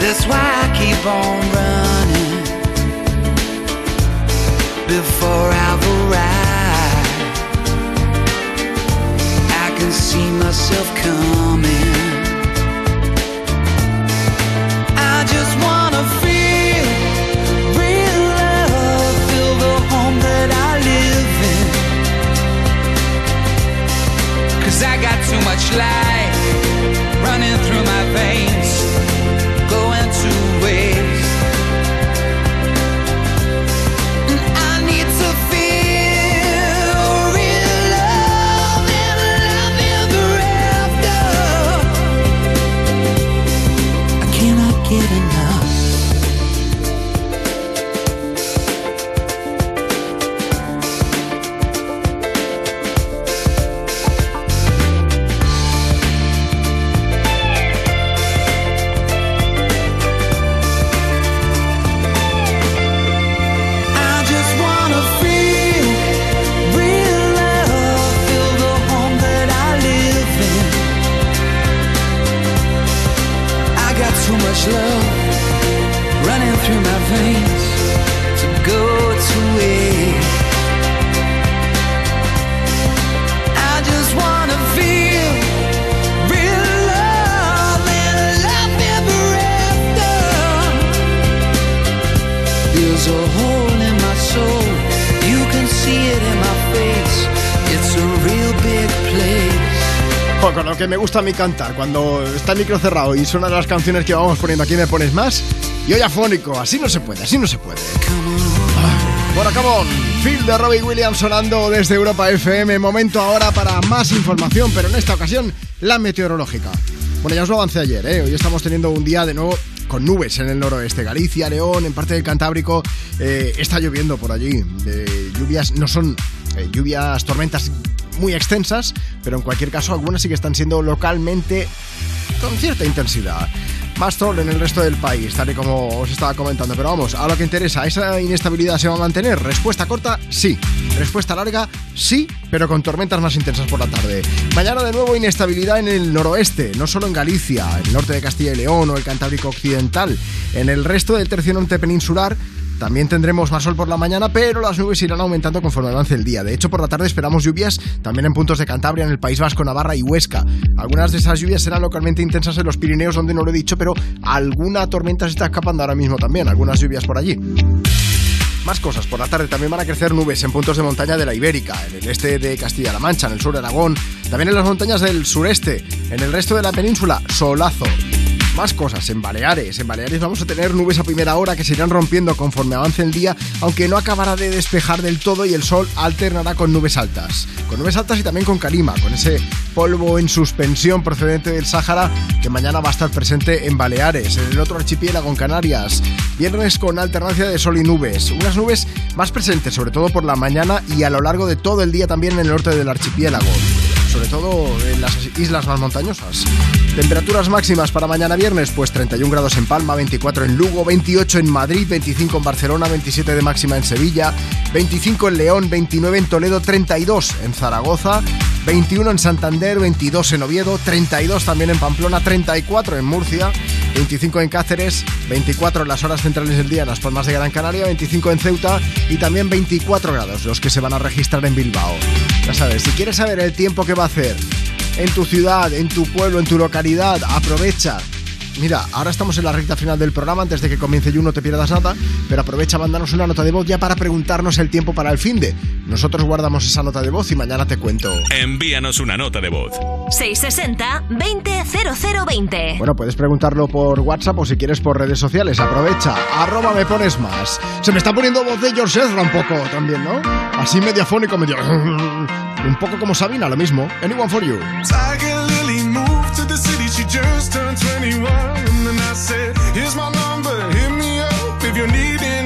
That's why I keep on running before I've arrived. I can see myself coming. I just wanna feel real love, feel the home that I live in. Cause I got too much life Jo, con lo que me gusta a mí cantar, cuando está el micro cerrado y suenan las canciones que vamos poniendo aquí, me pones más. Y hoy afónico, así no se puede, así no se puede. Ay, Bueno, come on. Phil de Robbie Williams sonando desde Europa FM. Momento ahora para más información, pero en esta ocasión la meteorológica. Bueno, ya os lo avancé ayer, ¿eh? Hoy estamos teniendo un día de nuevo con nubes en el noroeste. Galicia, León, en parte del Cantábrico, eh, está lloviendo por allí. De lluvias, no son eh, lluvias, tormentas muy extensas, pero en cualquier caso algunas sí que están siendo localmente con cierta intensidad. Más sol en el resto del país, tal y como os estaba comentando. Pero vamos, a lo que interesa, ¿esa inestabilidad se va a mantener? Respuesta corta, sí. Respuesta larga, sí, pero con tormentas más intensas por la tarde. Mañana de nuevo inestabilidad en el noroeste, no solo en Galicia, el norte de Castilla y León o el Cantábrico Occidental. En el resto del tercio norte peninsular también tendremos más sol por la mañana, pero las nubes irán aumentando conforme avance el día. De hecho, por la tarde esperamos lluvias también en puntos de Cantabria, en el País Vasco, Navarra y Huesca. Algunas de esas lluvias serán localmente intensas en los Pirineos, donde no lo he dicho, pero alguna tormenta se está escapando ahora mismo también, algunas lluvias por allí. Más cosas, por la tarde también van a crecer nubes en puntos de montaña de la Ibérica, en el este de Castilla-La Mancha, en el sur de Aragón, también en las montañas del sureste, en el resto de la península, solazo. Más cosas, en Baleares. En Baleares vamos a tener nubes a primera hora que se irán rompiendo conforme avance el día, aunque no acabará de despejar del todo y el sol alternará con nubes altas. Con nubes altas y también con calima, con ese polvo en suspensión procedente del Sáhara que mañana va a estar presente en Baleares, en el otro archipiélago en Canarias. Viernes con alternancia de sol y nubes. Unas nubes más presentes, sobre todo por la mañana y a lo largo de todo el día también en el norte del archipiélago sobre todo en las islas más montañosas. Temperaturas máximas para mañana viernes, pues 31 grados en Palma, 24 en Lugo, 28 en Madrid, 25 en Barcelona, 27 de máxima en Sevilla, 25 en León, 29 en Toledo, 32 en Zaragoza, 21 en Santander, 22 en Oviedo, 32 también en Pamplona, 34 en Murcia, 25 en Cáceres, 24 en las horas centrales del día en las Palmas de Gran Canaria, 25 en Ceuta y también 24 grados los que se van a registrar en Bilbao. Ya sabes, si quieres saber el tiempo que va a hacer en tu ciudad, en tu pueblo, en tu localidad, aprovecha mira, ahora estamos en la recta final del programa, antes de que comience Yu no te pierdas nada, pero aprovecha mandarnos una nota de voz ya para preguntarnos el tiempo para el fin de. Nosotros guardamos esa nota de voz y mañana te cuento. Envíanos una nota de voz. 660-200020. Bueno, puedes preguntarlo por WhatsApp o si quieres por redes sociales. Aprovecha, arroba me pones más. Se me está poniendo voz de George Ezra un poco también, ¿no? Así mediafónico, medio... Un poco como Sabina, lo mismo. Anyone for you. she just turned 21. And then I said, Here's my number, hit me up if you need it.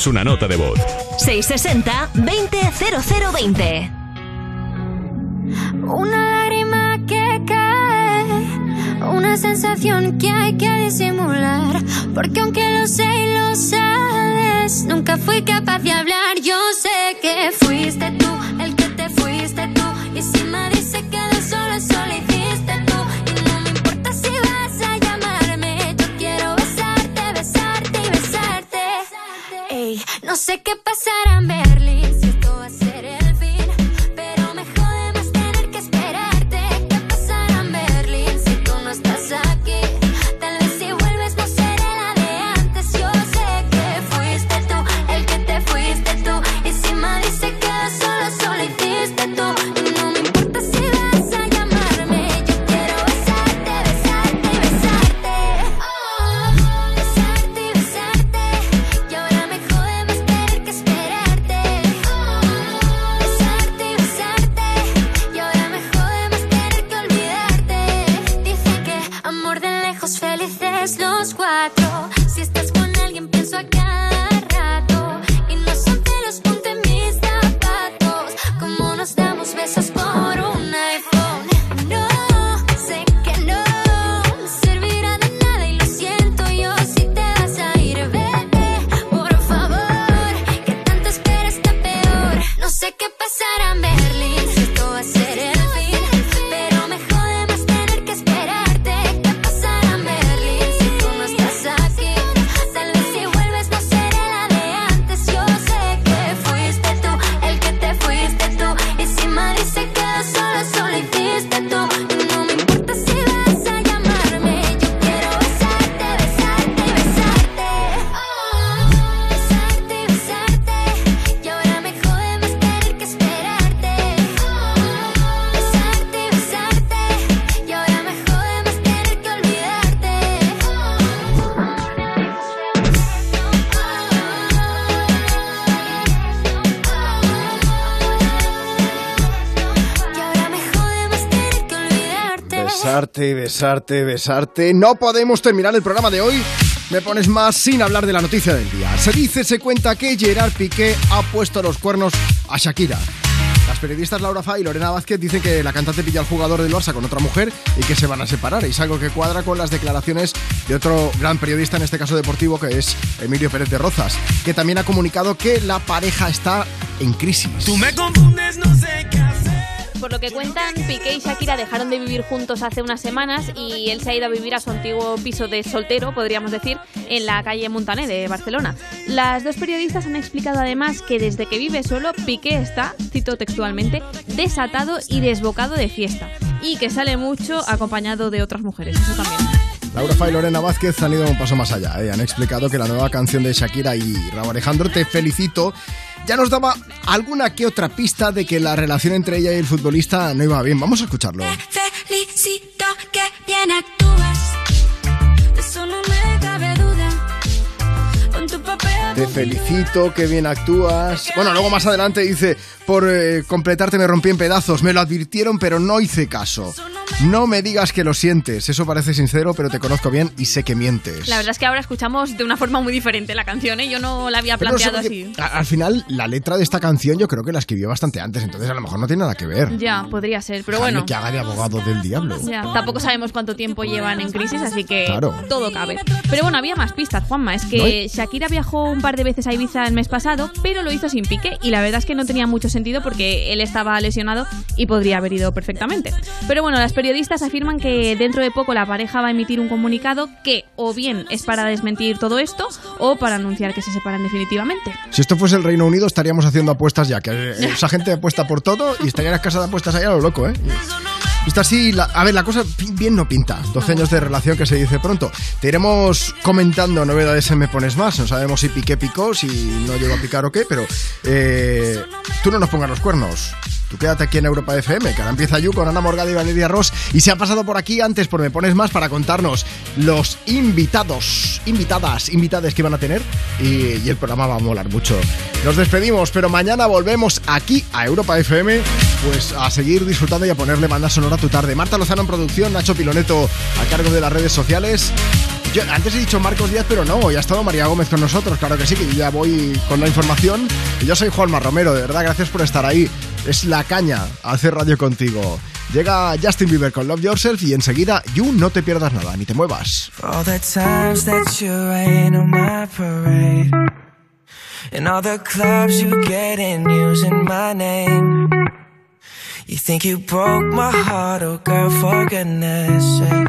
envíanos una nota de voz. 660-200020. Una lágrima que cae, una sensación que hay que disimular, porque aunque Besarte, besarte. No podemos terminar el programa de hoy. Me pones más sin hablar de la noticia del día. Se dice, se cuenta que Gerard Piqué ha puesto los cuernos a Shakira. Las periodistas Laura Fa y Lorena Vázquez dicen que la cantante pilla al jugador del Barça con otra mujer y que se van a separar. Es algo que cuadra con las declaraciones de otro gran periodista, en este caso deportivo, que es Emilio Pérez de Rozas, que también ha comunicado que la pareja está en crisis. Tú me confundes, no sé qué. Por lo que cuentan, Piqué y Shakira dejaron de vivir juntos hace unas semanas y él se ha ido a vivir a su antiguo piso de soltero, podríamos decir, en la calle Montaner de Barcelona. Las dos periodistas han explicado además que desde que vive solo, Piqué está, cito textualmente, desatado y desbocado de fiesta y que sale mucho acompañado de otras mujeres, eso también. Laura Fa y Lorena Vázquez han ido un paso más allá. ¿eh? Han explicado que la nueva canción de Shakira y Raúl Alejandro, Te Felicito, ya nos daba alguna que otra pista de que la relación entre ella y el futbolista no iba bien. Vamos a escucharlo. Felicito que bien actúas. Eso no me cabe Te felicito, que bien actúas. Bueno, luego más adelante dice, por eh, completarte me rompí en pedazos. Me lo advirtieron, pero no hice caso. No me digas que lo sientes. Eso parece sincero, pero te conozco bien y sé que mientes. La verdad es que ahora escuchamos de una forma muy diferente la canción, ¿eh? yo no la había Pero no sé planteado qué- así. Al final, la letra de esta canción yo creo que la escribió bastante antes, entonces a lo mejor no tiene nada que ver. Ya, podría ser, pero bueno. que haga de abogado del diablo. Ya, tampoco sabemos cuánto tiempo llevan en crisis, así que Claro. todo cabe. Pero bueno, había más pistas, Juanma. Es que Shakira viajó un par de veces a Ibiza el mes pasado, pero lo hizo sin pique y la verdad es que no tenía mucho sentido porque él estaba lesionado y podría haber ido perfectamente. Pero bueno, las periodistas afirman que dentro de poco la pareja va a emitir un comunicado que o bien es para desmentir todo esto o para anunciar que se separan definitivamente. Si esto fuese el Reino Unido, estaríamos haciendo apuestas ya, que esa gente apuesta por todo y estarían las casas de apuestas allá a lo loco, ¿eh? Está así, la- a ver, la cosa bien no pinta. 12 años de relación que se dice pronto. Te iremos comentando novedades en Me Pones Más. No sabemos si piqué picó, si no llegó a picar o qué, pero eh, tú no nos pongas los cuernos. Tú quédate aquí en Europa FM, que ahora empieza Yu con Ana Morgada y Valeria Ross. Y se ha pasado por aquí antes por Me Pones Más para contarnos los invitados, invitadas, invitades que van a tener. Y, y el programa va a molar mucho. Nos despedimos, pero mañana volvemos aquí a Europa FM, pues a seguir disfrutando y a ponerle banda sonora a tu tarde. Marta Lozano en producción, Nacho Piloneto a cargo de las redes sociales. Antes he dicho Marcos Díaz, pero no, ya ha estado María Gómez con nosotros, claro que sí, que ya voy con la información. Yo soy Juanma Romero, de verdad, gracias por estar ahí. Es la caña hacer radio contigo. Llega Justin Bieber con Love Yourself y enseguida, You, no te pierdas nada, ni te muevas. That you parade. And all the clubs you get in using my name. You think you broke my heart, oh girl, for goodness sake.